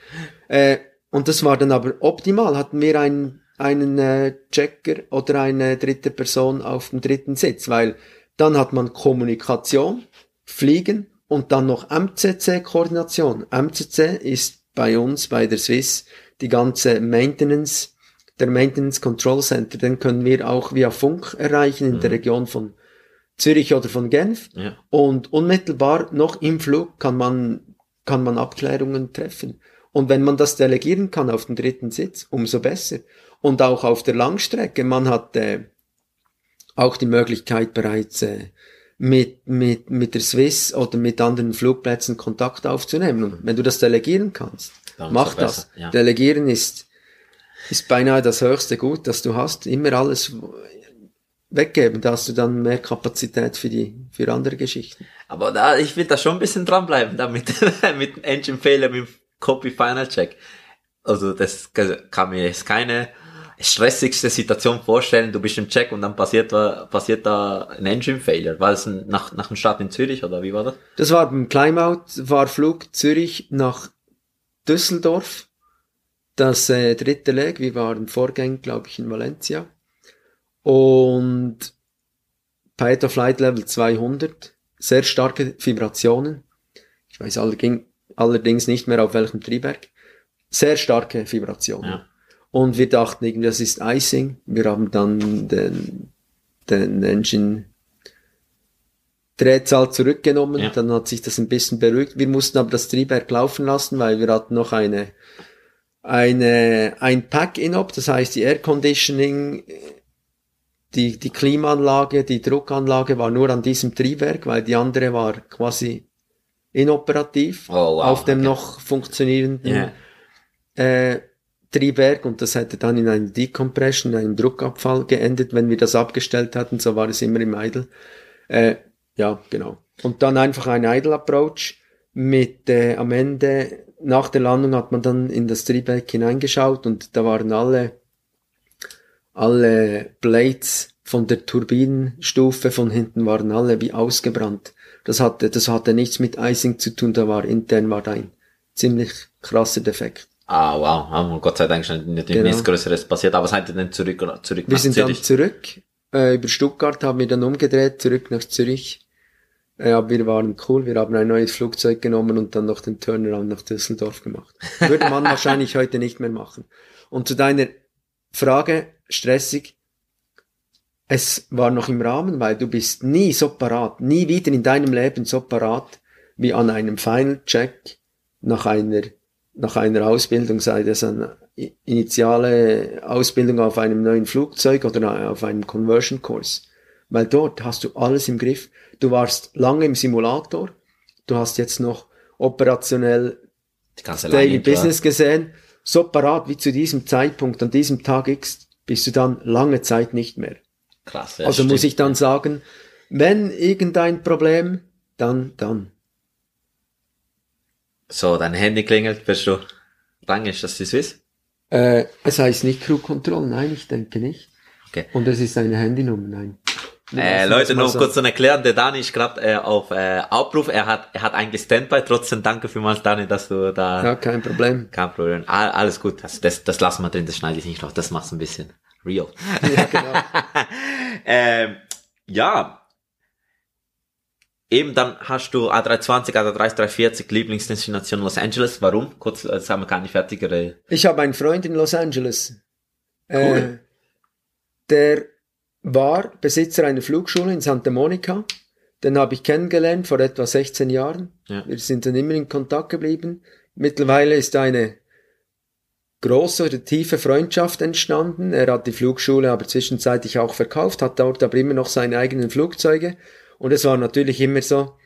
Äh, und das war dann aber optimal. Hatten wir einen, einen äh, Checker oder eine dritte Person auf dem dritten Sitz, weil dann hat man Kommunikation, Fliegen und dann noch MCC-Koordination. MCC ist bei uns, bei der Swiss, die ganze Maintenance, der Maintenance Control Center. Den können wir auch via Funk erreichen in mhm. der Region von Zürich oder von Genf. Ja. Und unmittelbar noch im Flug kann man kann man Abklärungen treffen. Und wenn man das delegieren kann auf den dritten Sitz, umso besser. Und auch auf der Langstrecke, man hat äh, auch die Möglichkeit bereits äh, mit, mit, mit der Swiss oder mit anderen Flugplätzen Kontakt aufzunehmen. Und wenn du das delegieren kannst, Dann mach das. Ja. Delegieren ist, ist beinahe das höchste Gut, das du hast. Immer alles weggeben, da hast du dann mehr Kapazität für die, für andere Geschichten. Aber da, ich will da schon ein bisschen dranbleiben, da mit, Engine Failure, mit Copy Final Check. Also, das kann mir jetzt keine stressigste Situation vorstellen. Du bist im Check und dann passiert, passiert da ein Engine Failure. War es nach, nach dem Start in Zürich oder wie war das? Das war beim Climeout, war Flug Zürich nach Düsseldorf. Das äh, dritte Leg, wir waren Vorgänger, glaube ich, in Valencia. Und Fight of Flight Level 200, sehr starke Vibrationen. Ich weiß allerdings nicht mehr auf welchem Triebwerk. Sehr starke Vibrationen. Ja. Und wir dachten irgendwie, das ist Icing. Wir haben dann den, den Engine Drehzahl zurückgenommen, ja. dann hat sich das ein bisschen beruhigt. Wir mussten aber das Triebwerk laufen lassen, weil wir hatten noch eine, eine, ein Pack-In-Op, das heißt die Air Conditioning, die, die Klimaanlage, die Druckanlage war nur an diesem Triebwerk, weil die andere war quasi inoperativ oh, wow, auf dem okay. noch funktionierenden yeah. äh, Triebwerk und das hätte dann in einem Decompression, in einem Druckabfall geendet, wenn wir das abgestellt hatten, so war es immer im Idle. Äh, ja, genau. Und dann einfach ein Idle Approach mit äh, am Ende, nach der Landung hat man dann in das Triebwerk hineingeschaut und da waren alle, alle Blades von der Turbinenstufe von hinten waren alle wie ausgebrannt. Das hatte, das hatte nichts mit Icing zu tun, da war intern war da ein ziemlich krasser Defekt. Ah, wow. Ah, Gott sei Dank ist nicht genau. nichts Größeres passiert, aber seid ihr dann zurück, zurück Wir sind Zürich? dann zurück, äh, über Stuttgart haben wir dann umgedreht, zurück nach Zürich. Äh, aber wir waren cool, wir haben ein neues Flugzeug genommen und dann noch den Turnaround nach Düsseldorf gemacht. Würde man wahrscheinlich heute nicht mehr machen. Und zu deiner Frage, stressig, es war noch im Rahmen, weil du bist nie so parat, nie wieder in deinem Leben so parat wie an einem Final Check nach einer nach einer Ausbildung, sei das eine initiale Ausbildung auf einem neuen Flugzeug oder auf einem Conversion Kurs. Weil dort hast du alles im Griff. Du warst lange im Simulator. Du hast jetzt noch operationell Daily Business gesehen. So parat wie zu diesem Zeitpunkt, an diesem Tag X, bist du dann lange Zeit nicht mehr. Krass. Ja, also stimmt. muss ich dann sagen, wenn irgendein Problem, dann, dann. So, dein Handy klingelt, bist du lang ist das die Swiss? Äh, es heißt nicht Crew Control, nein, ich denke nicht. Okay. Und es ist eine Handynummer, nein. Äh, Leute, noch kurz zu erklären, der Dani ist gerade äh, auf äh, Aufruf, er hat er hat eigentlich Standby, trotzdem danke vielmals Dani, dass du da... Ja, kein Problem. Kein Problem, All, alles gut, das, das, das lassen wir drin, das schneide ich nicht noch, das macht's ein bisschen real. Ja, genau. ähm, ja, Eben, dann hast du A320, A340 Lieblingsdestination Los Angeles. Warum? Kurz, das haben wir gar nicht fertig geredet. Ich habe einen Freund in Los Angeles. Cool. Äh, der war Besitzer einer Flugschule in Santa Monica. Den habe ich kennengelernt vor etwa 16 Jahren. Ja. Wir sind dann immer in Kontakt geblieben. Mittlerweile ist eine große oder tiefe Freundschaft entstanden. Er hat die Flugschule aber zwischenzeitlich auch verkauft, hat dort aber immer noch seine eigenen Flugzeuge und es war natürlich immer so,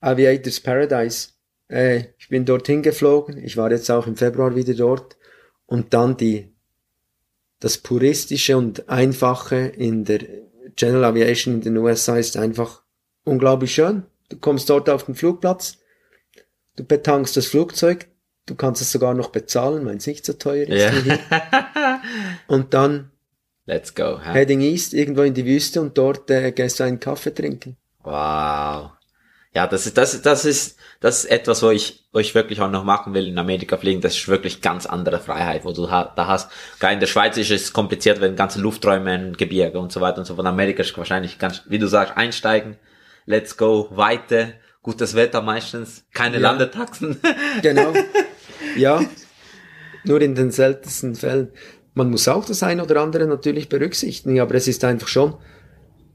Aviators Paradise. Äh, ich bin dorthin geflogen, ich war jetzt auch im Februar wieder dort. Und dann die, das puristische und einfache in der General Aviation in den USA ist einfach unglaublich schön. Du kommst dort auf den Flugplatz, du betankst das Flugzeug, du kannst es sogar noch bezahlen, weil es nicht so teuer ist. Yeah. und dann Let's go. Huh? Heading East, irgendwo in die Wüste und dort äh, gehst du einen Kaffee trinken. Wow. Ja, das ist, das, das ist, das ist etwas, wo ich, wo ich wirklich auch noch machen will in Amerika fliegen. Das ist wirklich ganz andere Freiheit, wo du da hast. Gar in der Schweiz ist es kompliziert, wenn ganze Lufträume, Gebirge und so weiter und so. Von Amerika ist wahrscheinlich ganz, wie du sagst, einsteigen, let's go, weiter, gutes Wetter meistens, keine ja. Landetaxen. Genau. Ja. Nur in den seltensten Fällen. Man muss auch das eine oder andere natürlich berücksichtigen, aber es ist einfach schon,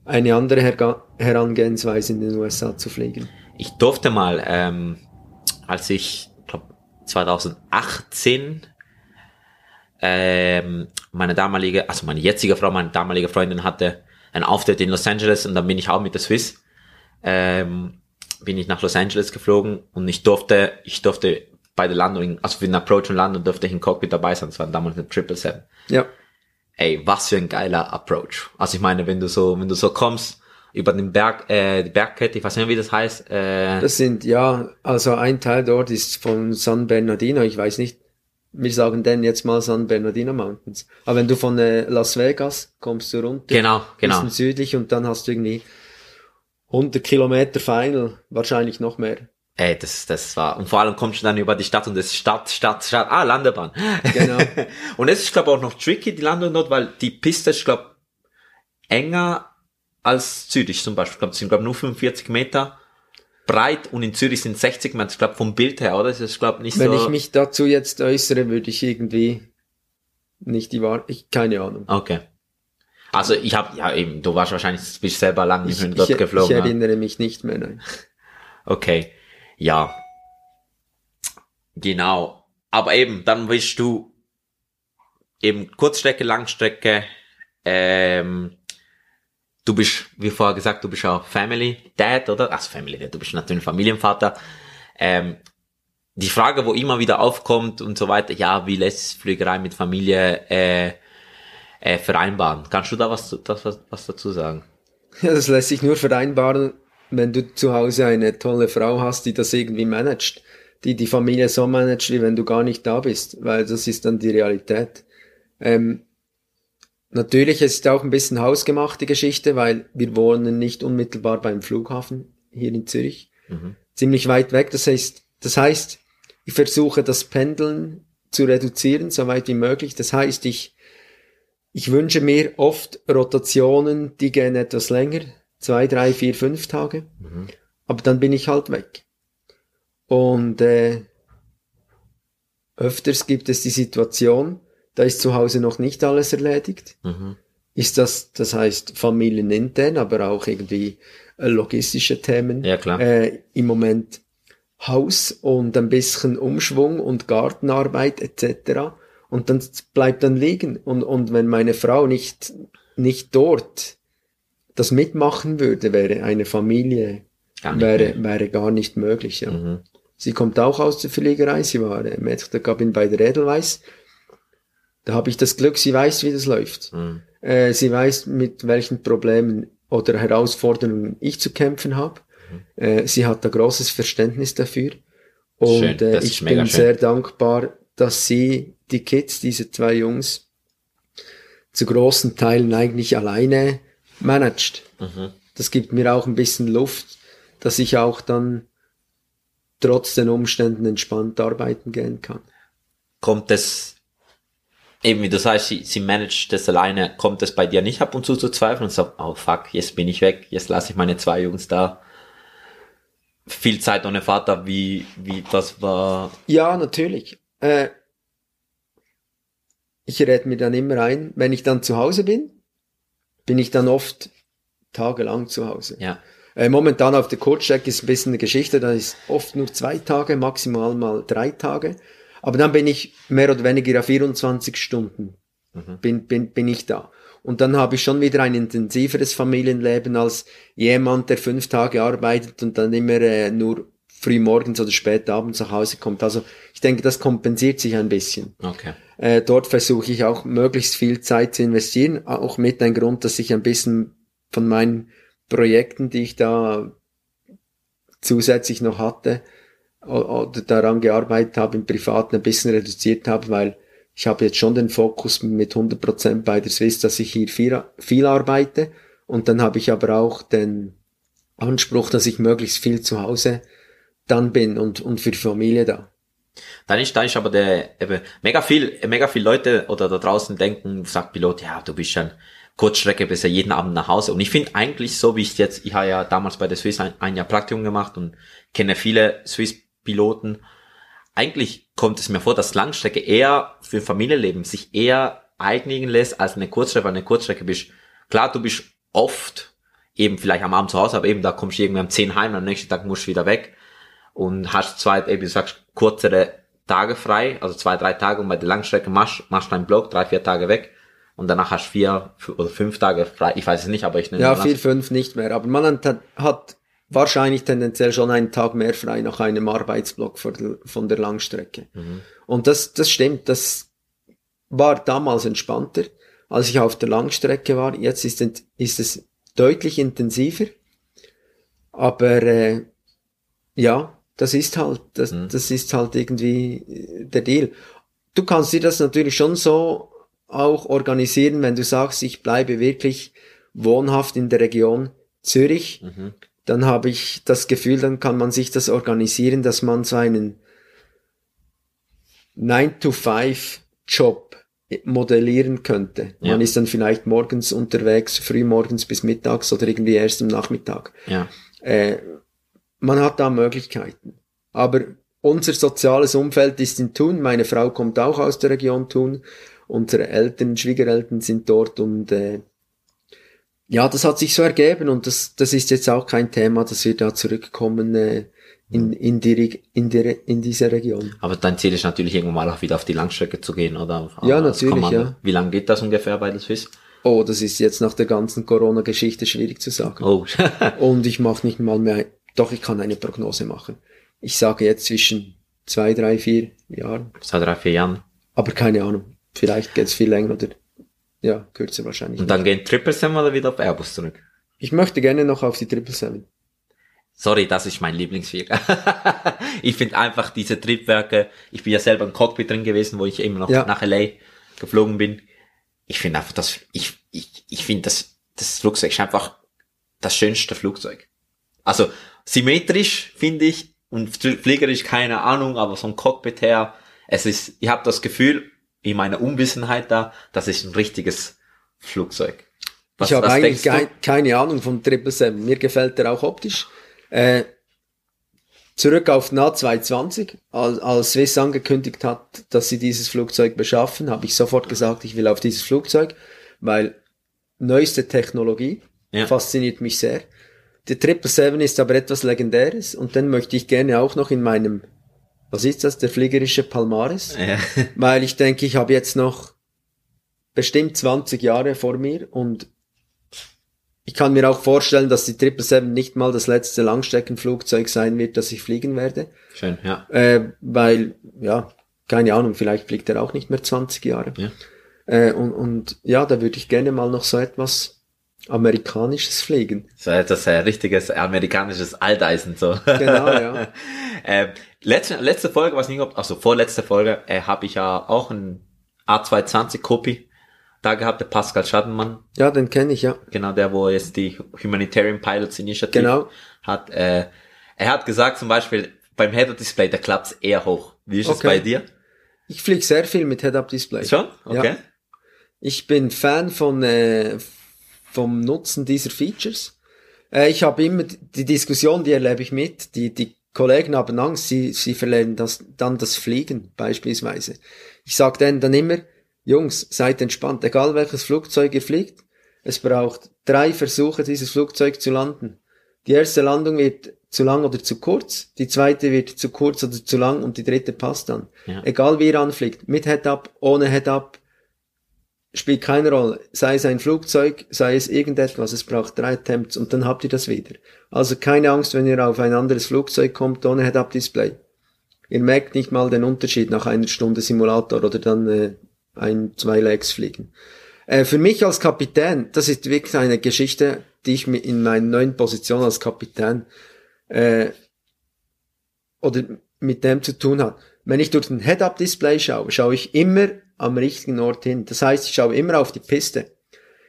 eine andere Her Herangehensweise in den USA zu fliegen? Ich durfte mal, ähm, als ich glaub, 2018 ähm, meine damalige, also meine jetzige Frau, meine damalige Freundin hatte einen Auftritt in Los Angeles und dann bin ich auch mit der Swiss, ähm, bin ich nach Los Angeles geflogen und ich durfte, ich durfte bei der Landung, also für den Approach und Landung durfte ich im Cockpit dabei sein, das war damals eine Triple Seven. Ja ey, was für ein geiler Approach. Also ich meine, wenn du so, wenn du so kommst über den Berg, äh, die Bergkette, ich weiß nicht, wie das heißt. Äh, das sind, ja, also ein Teil dort ist von San Bernardino, ich weiß nicht, wir sagen denn jetzt mal San Bernardino Mountains. Aber wenn du von äh, Las Vegas kommst du runter, genau, genau. bisschen südlich und dann hast du irgendwie 100 Kilometer Final, wahrscheinlich noch mehr. Ey, das, das war, und vor allem kommst du dann über die Stadt und ist Stadt, Stadt, Stadt, ah, Landebahn. Genau. und es ist, glaube auch noch tricky, die Landung dort, weil die Piste ist, glaube enger als Zürich zum Beispiel. Ich glaube, es sind, glaube nur 45 Meter breit und in Zürich sind 60 Meter. Ich glaube, vom Bild her, oder? Das ist, glaube nicht Wenn so. Wenn ich mich dazu jetzt äußere, würde ich irgendwie nicht die Wahrheit, ich, keine Ahnung. Okay. Also ich habe ja eben, du warst wahrscheinlich, bist selber lang ich, dort ich, geflogen. Ich erinnere ja. mich nicht mehr, nein. Okay, ja. Genau. Aber eben, dann willst du eben Kurzstrecke, Langstrecke, ähm, du bist, wie vorher gesagt, du bist auch Family Dad, oder? Also Family Dad, du bist natürlich Familienvater. Ähm, die Frage, wo immer wieder aufkommt und so weiter, ja, wie lässt sich Flügerei mit Familie äh, äh, vereinbaren? Kannst du da was, das, was, was dazu sagen? Ja, das lässt sich nur vereinbaren, wenn du zu Hause eine tolle Frau hast, die das irgendwie managt, die die Familie so managt, wie wenn du gar nicht da bist, weil das ist dann die Realität. Ähm, natürlich es ist auch ein bisschen hausgemachte Geschichte, weil wir wohnen nicht unmittelbar beim Flughafen hier in Zürich, mhm. ziemlich weit weg. Das heißt, das heißt, ich versuche das Pendeln zu reduzieren, so weit wie möglich. Das heißt, ich, ich wünsche mir oft Rotationen, die gehen etwas länger, zwei, drei, vier, fünf Tage. Mhm. Aber dann bin ich halt weg. Und äh, öfters gibt es die Situation, da ist zu Hause noch nicht alles erledigt. Mhm. Ist das, das heißt familienintern, aber auch irgendwie äh, logistische Themen. Ja, klar. Äh, Im Moment Haus und ein bisschen Umschwung und Gartenarbeit etc. Und dann bleibt dann liegen. Und, und wenn meine Frau nicht, nicht dort das mitmachen würde, wäre eine Familie, wäre, wäre gar nicht möglich. Ja. Mhm. Sie kommt auch aus der Fliegerei, sie war Maître de Cabine bei der Edelweiss. Da habe ich das Glück, sie weiß, wie das läuft. Mhm. Äh, sie weiß, mit welchen Problemen oder Herausforderungen ich zu kämpfen habe. Äh, sie hat da großes Verständnis dafür. Und äh, ich bin schön. sehr dankbar, dass sie die Kids, diese zwei Jungs, zu großen Teilen eigentlich alleine managt. Mhm. Das gibt mir auch ein bisschen Luft, dass ich auch dann trotz den Umständen entspannt arbeiten gehen kann. Kommt es, eben wie du sagst, sie, sie managt das alleine, kommt es bei dir nicht ab und zu zu zweifeln und sagt, oh fuck, jetzt bin ich weg, jetzt lasse ich meine zwei Jungs da viel Zeit ohne Vater, wie, wie, das war? Ja, natürlich. Äh, ich rede mir dann immer ein, wenn ich dann zu Hause bin, bin ich dann oft tagelang zu Hause. Ja. Äh, momentan auf der Kurzstrecke ist ein bisschen eine Geschichte, da ist oft nur zwei Tage, maximal mal drei Tage. Aber dann bin ich mehr oder weniger 24 Stunden mhm. bin, bin, bin ich da. Und dann habe ich schon wieder ein intensiveres Familienleben als jemand, der fünf Tage arbeitet und dann immer äh, nur früh morgens oder spät abends nach Hause kommt. Also ich denke, das kompensiert sich ein bisschen. Okay. Äh, dort versuche ich auch möglichst viel Zeit zu investieren, auch mit ein Grund, dass ich ein bisschen von meinen Projekten, die ich da zusätzlich noch hatte oder daran gearbeitet habe, im Privaten ein bisschen reduziert habe, weil ich habe jetzt schon den Fokus mit 100% bei der Swiss, dass ich hier viel, viel arbeite. Und dann habe ich aber auch den Anspruch, dass ich möglichst viel zu Hause dann bin und, und für die Familie da. Dann ist, da ist aber der, eben, mega viel, mega viel Leute oder da draußen denken, sagt Pilot, ja, du bist schon Kurzstrecke bis ja jeden Abend nach Hause. Und ich finde eigentlich so, wie ich jetzt, ich habe ja damals bei der Swiss ein, ein Jahr Praktikum gemacht und kenne viele Swiss-Piloten eigentlich kommt es mir vor, dass Langstrecke eher für Familienleben sich eher eignen lässt als eine Kurzstrecke, weil eine Kurzstrecke bist, klar, du bist oft eben vielleicht am Abend zu Hause, aber eben da kommst du irgendwie um 10 heim, am nächsten Tag musst du wieder weg und hast zwei, eben du sagst, kürzere Tage frei, also zwei, drei Tage und bei der Langstrecke machst, machst deinen Blog, drei, vier Tage weg und danach hast du vier oder fünf Tage frei, ich weiß es nicht, aber ich nenne Ja, vier, fünf nicht mehr, aber man hat wahrscheinlich tendenziell schon einen Tag mehr frei nach einem Arbeitsblock von der Langstrecke. Mhm. Und das, das stimmt, das war damals entspannter, als ich auf der Langstrecke war. Jetzt ist, ist es deutlich intensiver. Aber äh, ja, das ist halt, das, mhm. das ist halt irgendwie äh, der Deal. Du kannst dir das natürlich schon so auch organisieren, wenn du sagst, ich bleibe wirklich wohnhaft in der Region Zürich. Mhm dann habe ich das Gefühl, dann kann man sich das organisieren, dass man so einen 9-to-5-Job modellieren könnte. Ja. Man ist dann vielleicht morgens unterwegs, früh morgens bis mittags oder irgendwie erst am Nachmittag. Ja. Äh, man hat da Möglichkeiten. Aber unser soziales Umfeld ist in Thun. Meine Frau kommt auch aus der Region Thun. Unsere Eltern, Schwiegereltern sind dort und äh, ja, das hat sich so ergeben und das, das ist jetzt auch kein Thema, dass wir da zurückkommen äh, in, in, die, in, die, in diese Region. Aber dein Ziel ist natürlich irgendwann mal auch wieder auf die Langstrecke zu gehen, oder? Ja, natürlich, ja. Wie lange geht das ungefähr bei der Swiss? Oh, das ist jetzt nach der ganzen Corona-Geschichte schwierig zu sagen. Oh. und ich mache nicht mal mehr, doch ich kann eine Prognose machen. Ich sage jetzt zwischen zwei, drei, vier Jahren. Zwei, drei, vier Jahren. Aber keine Ahnung. Vielleicht geht's viel länger oder ja, kürzer wahrscheinlich. Und dann nicht. gehen Triple Seven oder wieder auf Airbus zurück? Ich möchte gerne noch auf die Triple Seven. Sorry, das ist mein Lieblingsflieger. ich finde einfach diese Triebwerke, ich bin ja selber im Cockpit drin gewesen, wo ich eben noch ja. nach LA geflogen bin. Ich finde einfach das, ich, ich, ich finde das, das Flugzeug ist einfach das schönste Flugzeug. Also, symmetrisch finde ich und fliegerisch keine Ahnung, aber vom Cockpit her, es ist, ich habe das Gefühl, in meiner Unwissenheit da, das ist ein richtiges Flugzeug. Was, ich habe eigentlich ke keine Ahnung vom 777. Mir gefällt er auch optisch. Äh, zurück auf den A220. Als, als Swiss angekündigt hat, dass sie dieses Flugzeug beschaffen, habe ich sofort gesagt, ich will auf dieses Flugzeug, weil neueste Technologie ja. fasziniert mich sehr. Der 777 ist aber etwas Legendäres und den möchte ich gerne auch noch in meinem was ist das, der fliegerische Palmares? Ja. Weil ich denke, ich habe jetzt noch bestimmt 20 Jahre vor mir und ich kann mir auch vorstellen, dass die 777 nicht mal das letzte Langstreckenflugzeug sein wird, das ich fliegen werde. Schön, ja. Äh, weil, ja, keine Ahnung, vielleicht fliegt er auch nicht mehr 20 Jahre. Ja. Äh, und, und ja, da würde ich gerne mal noch so etwas amerikanisches fliegen. So etwas äh, richtiges amerikanisches Alteisen so. Genau, ja. äh, letzte, letzte Folge, was nicht, also vorletzte Folge, äh, habe ich ja auch ein A220 Copy da gehabt, der Pascal Schaddenmann. Ja, den kenne ich, ja. Genau, der, wo jetzt die Humanitarian Pilots Initiative genau. hat. Äh, er hat gesagt zum Beispiel, beim Head-Up-Display, der klappt eher hoch. Wie ist es bei dir? Ich fliege sehr viel mit Head-Up-Display. Schon? Okay. Ja. Ich bin Fan von, äh, vom Nutzen dieser Features. Äh, ich habe immer die Diskussion, die erlebe ich mit, die, die Kollegen haben Angst, sie, sie verlieren das, dann das Fliegen beispielsweise. Ich sage denen dann immer, Jungs, seid entspannt, egal welches Flugzeug ihr fliegt, es braucht drei Versuche, dieses Flugzeug zu landen. Die erste Landung wird zu lang oder zu kurz, die zweite wird zu kurz oder zu lang und die dritte passt dann. Ja. Egal wie ihr anfliegt, mit Head-Up, ohne Head-Up, spielt keine Rolle. Sei es ein Flugzeug, sei es irgendetwas, es braucht drei Attempts und dann habt ihr das wieder. Also keine Angst, wenn ihr auf ein anderes Flugzeug kommt ohne Head-Up-Display. Ihr merkt nicht mal den Unterschied nach einer Stunde Simulator oder dann äh, ein, zwei Legs fliegen. Äh, für mich als Kapitän, das ist wirklich eine Geschichte, die ich mir in meiner neuen Position als Kapitän äh, oder mit dem zu tun hat. Wenn ich durch ein Head-Up-Display schaue, schaue ich immer am richtigen Ort hin. Das heißt, ich schaue immer auf die Piste.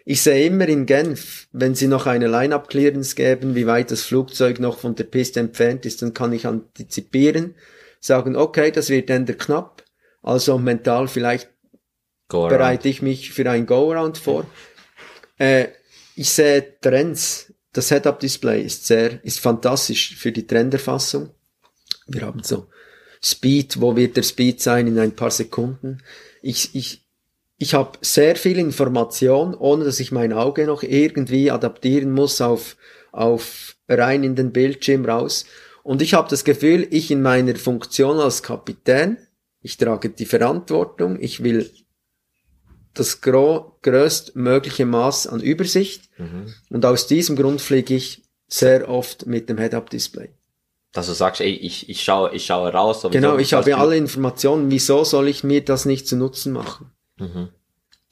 Ich sehe immer in Genf, wenn sie noch eine Line-Up-Clearance geben, wie weit das Flugzeug noch von der Piste entfernt ist, dann kann ich antizipieren, sagen, okay, das wird dann der knapp, also mental vielleicht bereite ich mich für ein Go-Around vor. Äh, ich sehe Trends. Das Head-Up-Display ist sehr, ist fantastisch für die Trenderfassung. Wir haben so Speed, wo wird der Speed sein in ein paar Sekunden. Ich, ich, ich habe sehr viel Information, ohne dass ich mein Auge noch irgendwie adaptieren muss auf, auf rein in den Bildschirm raus. Und ich habe das Gefühl, ich in meiner Funktion als Kapitän, ich trage die Verantwortung, ich will das größtmögliche Maß an Übersicht. Mhm. Und aus diesem Grund fliege ich sehr oft mit dem Head-Up-Display dass du sagst, ey, ich, ich schaue, ich schaue raus. Genau, ich habe alle Informationen. Wieso soll ich mir das nicht zu Nutzen machen? Mhm.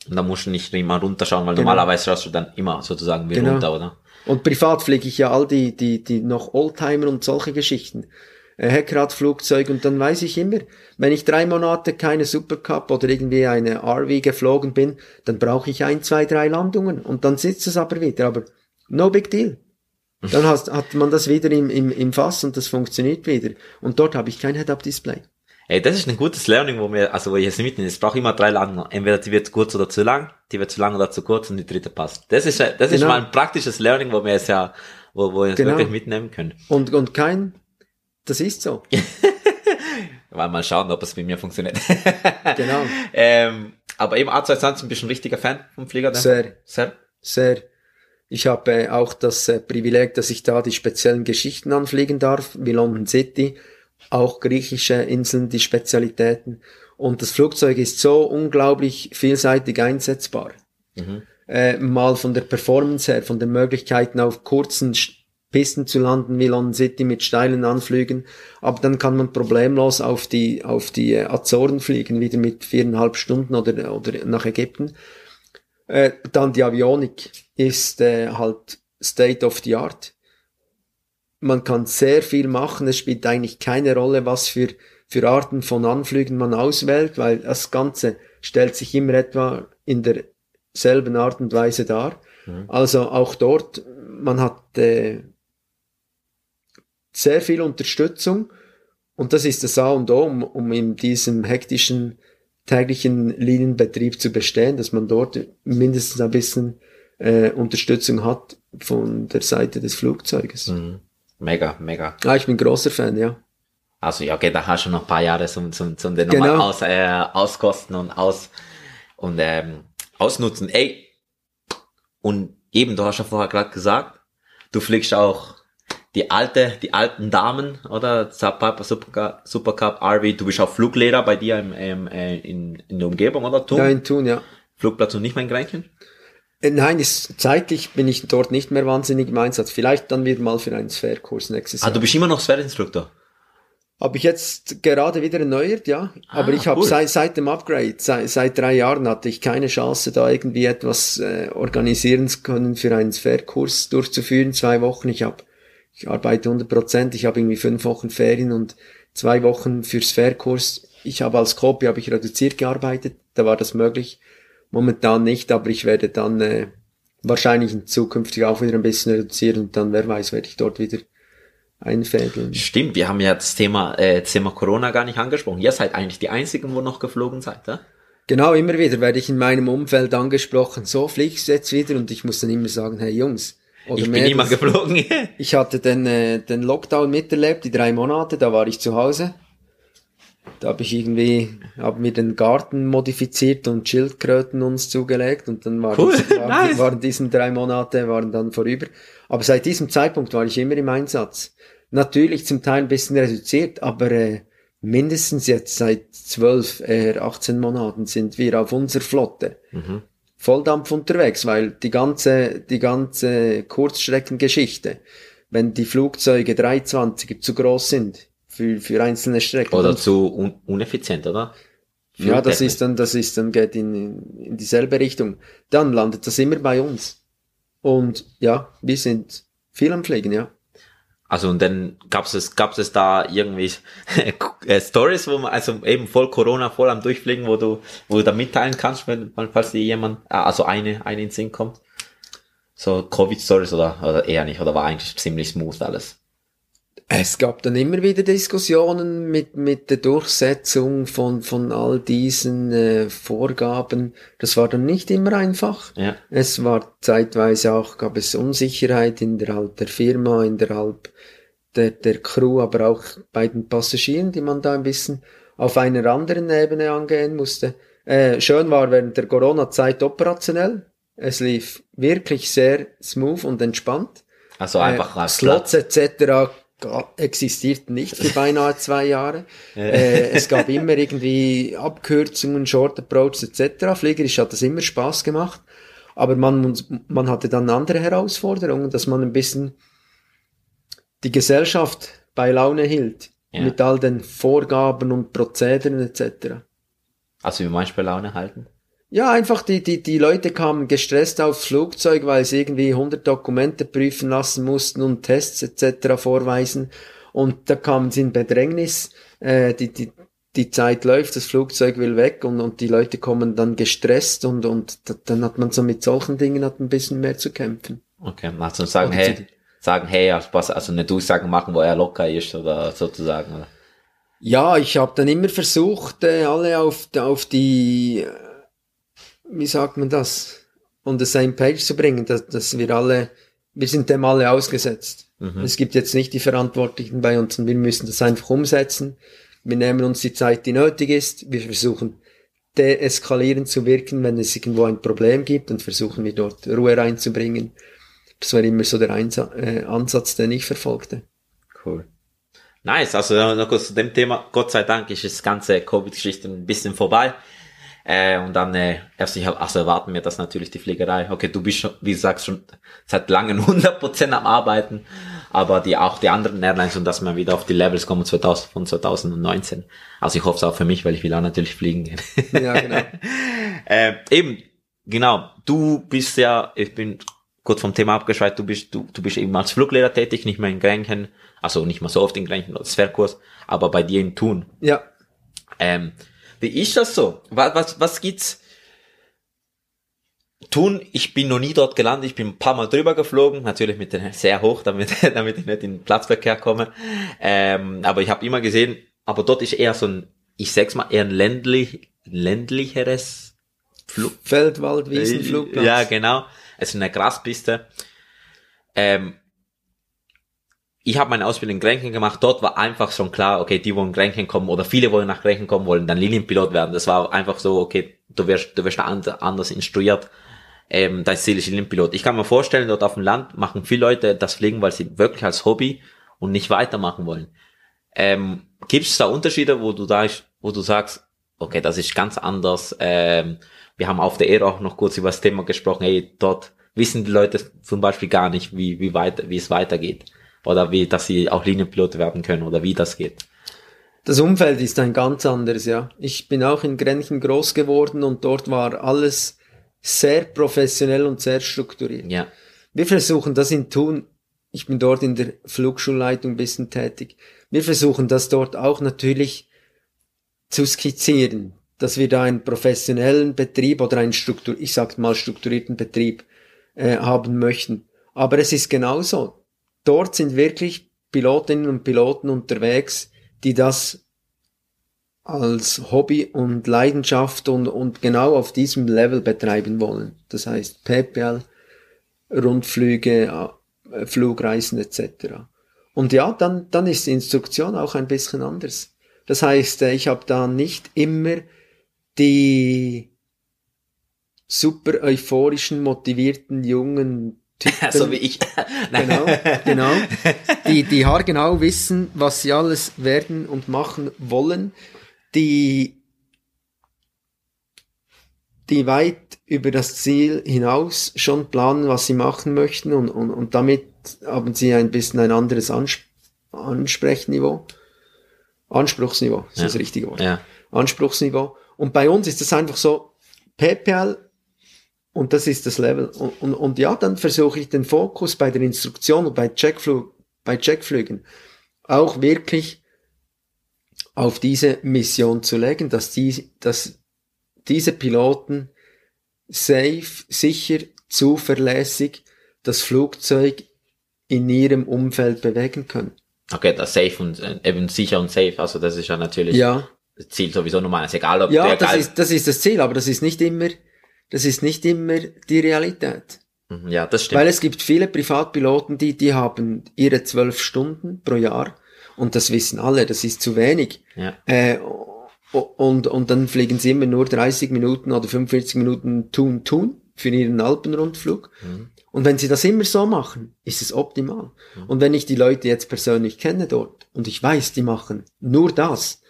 Und da musst du nicht immer runterschauen, weil genau. normalerweise schaust du dann immer sozusagen wie genau. runter, oder? Und privat fliege ich ja all die, die, die noch Oldtimer und solche Geschichten. Äh, Heckradflugzeug und dann weiß ich immer, wenn ich drei Monate keine Supercup oder irgendwie eine RV geflogen bin, dann brauche ich ein, zwei, drei Landungen und dann sitzt es aber wieder. Aber no big deal. Dann hast, hat man das wieder im, im, im Fass und das funktioniert wieder. Und dort habe ich kein Head-Up-Display. Ey, das ist ein gutes Learning, wo wir, also wo ich jetzt mitnehme. Es braucht immer drei Landungen. Entweder die wird kurz oder zu lang, die wird zu lang oder zu kurz und die dritte passt. Das ist, das genau. ist mal ein praktisches Learning, wo wir es ja, wo, wo wir es genau. wirklich mitnehmen können. Und, und kein, das ist so. mal, mal schauen, ob es bei mir funktioniert. genau. Ähm, aber eben A220 bist du ein richtiger Fan vom Flieger, ne? Sehr. Sehr. Sehr. Ich habe auch das äh, Privileg, dass ich da die speziellen Geschichten anfliegen darf, wie London City, auch griechische Inseln, die Spezialitäten. Und das Flugzeug ist so unglaublich vielseitig einsetzbar. Mhm. Äh, mal von der Performance her, von den Möglichkeiten auf kurzen Pisten zu landen wie London City mit steilen Anflügen, aber dann kann man problemlos auf die auf die äh, Azoren fliegen, wieder mit viereinhalb Stunden oder oder nach Ägypten. Äh, dann die Avionik ist äh, halt State of the Art. Man kann sehr viel machen. Es spielt eigentlich keine Rolle, was für für Arten von Anflügen man auswählt, weil das Ganze stellt sich immer etwa in derselben Art und Weise dar. Mhm. Also auch dort, man hat äh, sehr viel Unterstützung und das ist das A und O, um, um in diesem hektischen täglichen Linienbetrieb zu bestehen, dass man dort mindestens ein bisschen äh, Unterstützung hat von der Seite des Flugzeuges. Mhm. Mega, mega. Ah, ich bin großer Fan, ja. Also ja, okay, da hast du noch ein paar Jahre zum, zum, zum den genau. nochmal aus, äh, auskosten und aus und ähm, ausnutzen. Ey, und eben, du hast ja vorher gerade gesagt, du fliegst auch die alte, die alten Damen, oder? Piper Supercup, Supercup, RV, du bist auch Fluglehrer bei dir im, im, äh, in, in der Umgebung, oder? Thun? Ja, in Thun, ja. Flugplatz und nicht mein Grenchen? Äh, nein, ist, zeitlich bin ich dort nicht mehr wahnsinnig im Einsatz. Vielleicht dann wieder mal für einen Sphere-Kurs nächstes Jahr. Ah, du bist immer noch Sphere-Instruktor? Habe ich jetzt gerade wieder erneuert, ja. Ah, Aber ich habe cool. seit, seit dem Upgrade, seit, seit drei Jahren hatte ich keine Chance, da irgendwie etwas äh, organisieren zu können, für einen Sphere-Kurs durchzuführen, zwei Wochen. Ich habe ich arbeite 100 Prozent, ich habe irgendwie fünf Wochen Ferien und zwei Wochen fürs Fairkurs. Ich habe als Copy habe ich reduziert gearbeitet, da war das möglich. Momentan nicht, aber ich werde dann äh, wahrscheinlich in zukünftig auch wieder ein bisschen reduzieren und dann, wer weiß, werde ich dort wieder einfädeln. Stimmt, wir haben ja das Thema, äh, Thema Corona gar nicht angesprochen. Ihr seid eigentlich die einzigen, wo noch geflogen seid, ja? Genau, immer wieder werde ich in meinem Umfeld angesprochen, so fliegst du jetzt wieder und ich muss dann immer sagen, hey Jungs, oder ich bin immer geflogen. ich hatte den, äh, den Lockdown miterlebt, die drei Monate, da war ich zu Hause. Da habe ich irgendwie, haben wir den Garten modifiziert und Schildkröten uns zugelegt und dann waren, cool. waren, nice. waren diesen drei Monate waren dann vorüber. Aber seit diesem Zeitpunkt war ich immer im Einsatz. Natürlich zum Teil ein bisschen reduziert, aber äh, mindestens jetzt seit zwölf, äh, 18 Monaten sind wir auf unserer Flotte. Mhm. Volldampf unterwegs, weil die ganze, die ganze Kurzstreckengeschichte, wenn die Flugzeuge 320er zu groß sind für, für einzelne Strecken. Oder zu un uneffizient, oder? ja, das ist dann, das ist dann, geht in, in dieselbe Richtung. Dann landet das immer bei uns. Und ja, wir sind viel am Fliegen, ja. Also und dann gab's es, gab's es da irgendwie Stories, wo man also eben voll Corona, voll am Durchfliegen, wo du, wo du da mitteilen kannst, wenn, falls dir jemand, äh, also eine, eine in den Sinn kommt. So Covid-Stories oder, oder eher nicht, oder war eigentlich ziemlich smooth alles? Es gab dann immer wieder Diskussionen mit, mit der Durchsetzung von, von all diesen äh, Vorgaben. Das war dann nicht immer einfach. Ja. Es war zeitweise auch, gab es Unsicherheit innerhalb der Firma, innerhalb der, der Crew, aber auch bei den Passagieren, die man da ein bisschen auf einer anderen Ebene angehen musste. Äh, schön war während der Corona-Zeit operationell. Es lief wirklich sehr smooth und entspannt. Also einfach äh, Slots etc existiert nicht für beinahe zwei Jahre. äh, es gab immer irgendwie Abkürzungen, Short Approach etc. Fliegerisch hat das immer Spaß gemacht. Aber man, man hatte dann andere Herausforderungen, dass man ein bisschen die Gesellschaft bei Laune hielt. Ja. Mit all den Vorgaben und Prozederen etc. Also wie meinst du bei Laune halten? Ja, einfach die, die, die Leute kamen gestresst aufs Flugzeug, weil sie irgendwie 100 Dokumente prüfen lassen mussten und Tests etc. vorweisen. Und da kamen sie in Bedrängnis. Äh, die, die, die Zeit läuft, das Flugzeug will weg und, und die Leute kommen dann gestresst und, und dann hat man so mit solchen Dingen hat ein bisschen mehr zu kämpfen. Okay, also sagen, hey, sagen, hey, also eine Durchsage machen, wo er locker ist oder sozusagen. Oder? Ja, ich habe dann immer versucht, äh, alle auf, auf die wie sagt man das, on the same page zu bringen, dass, dass wir alle, wir sind dem alle ausgesetzt. Mhm. Es gibt jetzt nicht die Verantwortlichen bei uns und wir müssen das einfach umsetzen. Wir nehmen uns die Zeit, die nötig ist. Wir versuchen deeskalierend zu wirken, wenn es irgendwo ein Problem gibt und versuchen wir dort Ruhe reinzubringen. Das war immer so der Einsa äh, Ansatz, den ich verfolgte. Cool. Nice, also noch kurz zu dem Thema. Gott sei Dank ist das ganze Covid-Geschichte ein bisschen vorbei. Äh, und dann äh, erst ich also erwarten wir das natürlich die Fliegerei. Okay, du bist schon, wie du sagst, schon seit langem 100% am Arbeiten, aber die auch die anderen Airlines und dass wir wieder auf die Levels kommen 2000, von 2019. Also ich hoffe es auch für mich, weil ich will auch natürlich fliegen gehen. Ja, genau. äh, eben, genau. Du bist ja, ich bin kurz vom Thema abgeschweift, du bist, du, du bist eben als Fluglehrer tätig, nicht mehr in Grenchen, also nicht mehr so oft in Grenchen oder Sphärkurs, aber bei dir in Thun. Ja. Ähm, wie ist das so? Was, was, was gibt's? Tun, ich bin noch nie dort gelandet, ich bin ein paar Mal drüber geflogen, natürlich mit den sehr hoch, damit, damit ich nicht in den Platzverkehr komme. Ähm, aber ich habe immer gesehen, aber dort ist eher so ein, ich sag's mal, eher ein ländlich, ländlicheres Flug. Feldwald, Wiesenflugplatz. Ja, genau. Es ist eine Graspiste. Ähm, ich habe meine Ausbildung in Grenchen gemacht, dort war einfach schon klar, okay, die wollen Grenchen kommen oder viele wollen nach Grenchen kommen, wollen dann Linienpilot werden. Das war einfach so, okay, du wirst, du wirst anders instruiert. Ähm, Ziel ist Linienpilot. Ich kann mir vorstellen, dort auf dem Land machen viele Leute das Fliegen, weil sie wirklich als Hobby und nicht weitermachen wollen. Ähm, Gibt es da Unterschiede, wo du da, wo du sagst, okay, das ist ganz anders. Ähm, wir haben auf der Ehre auch noch kurz über das Thema gesprochen. Hey, dort wissen die Leute zum Beispiel gar nicht, wie wie weit wie es weitergeht oder wie, dass sie auch Linienpilot werden können oder wie das geht. Das Umfeld ist ein ganz anderes, ja. Ich bin auch in Grenchen groß geworden und dort war alles sehr professionell und sehr strukturiert. Ja. Wir versuchen das in Thun, ich bin dort in der Flugschulleitung ein bisschen tätig, wir versuchen das dort auch natürlich zu skizzieren, dass wir da einen professionellen Betrieb oder einen Struktur, ich sag mal strukturierten Betrieb äh, haben möchten. Aber es ist genauso dort sind wirklich Pilotinnen und Piloten unterwegs, die das als Hobby und Leidenschaft und, und genau auf diesem Level betreiben wollen. Das heißt PPL, Rundflüge, äh, Flugreisen etc. Und ja, dann, dann ist die Instruktion auch ein bisschen anders. Das heißt, äh, ich habe da nicht immer die super euphorischen, motivierten jungen Typen. so wie ich. genau, genau. Die, die haargenau wissen, was sie alles werden und machen wollen. Die, die weit über das Ziel hinaus schon planen, was sie machen möchten und, und, und damit haben sie ein bisschen ein anderes Ansp Ansprechniveau. Anspruchsniveau, ist ja. das richtige Wort. Ja. Anspruchsniveau. Und bei uns ist das einfach so, PayPal und das ist das Level. Und, und, und ja, dann versuche ich den Fokus bei der Instruktion und bei, Checkflug, bei Checkflügen auch wirklich auf diese Mission zu legen, dass, die, dass diese Piloten safe, sicher, zuverlässig das Flugzeug in ihrem Umfeld bewegen können. Okay, das safe und äh, eben sicher und safe, also das ist ja natürlich ja. das Ziel sowieso normal, ist egal ob Ja, das ist, das ist das Ziel, aber das ist nicht immer das ist nicht immer die Realität. Mhm, ja, das stimmt. Weil es gibt viele Privatpiloten, die, die haben ihre zwölf Stunden pro Jahr und das wissen alle, das ist zu wenig. Ja. Äh, und, und dann fliegen sie immer nur 30 Minuten oder 45 Minuten tun, tun für ihren Alpenrundflug. Mhm. Und wenn sie das immer so machen, ist es optimal. Mhm. Und wenn ich die Leute jetzt persönlich kenne dort und ich weiß, die machen nur das,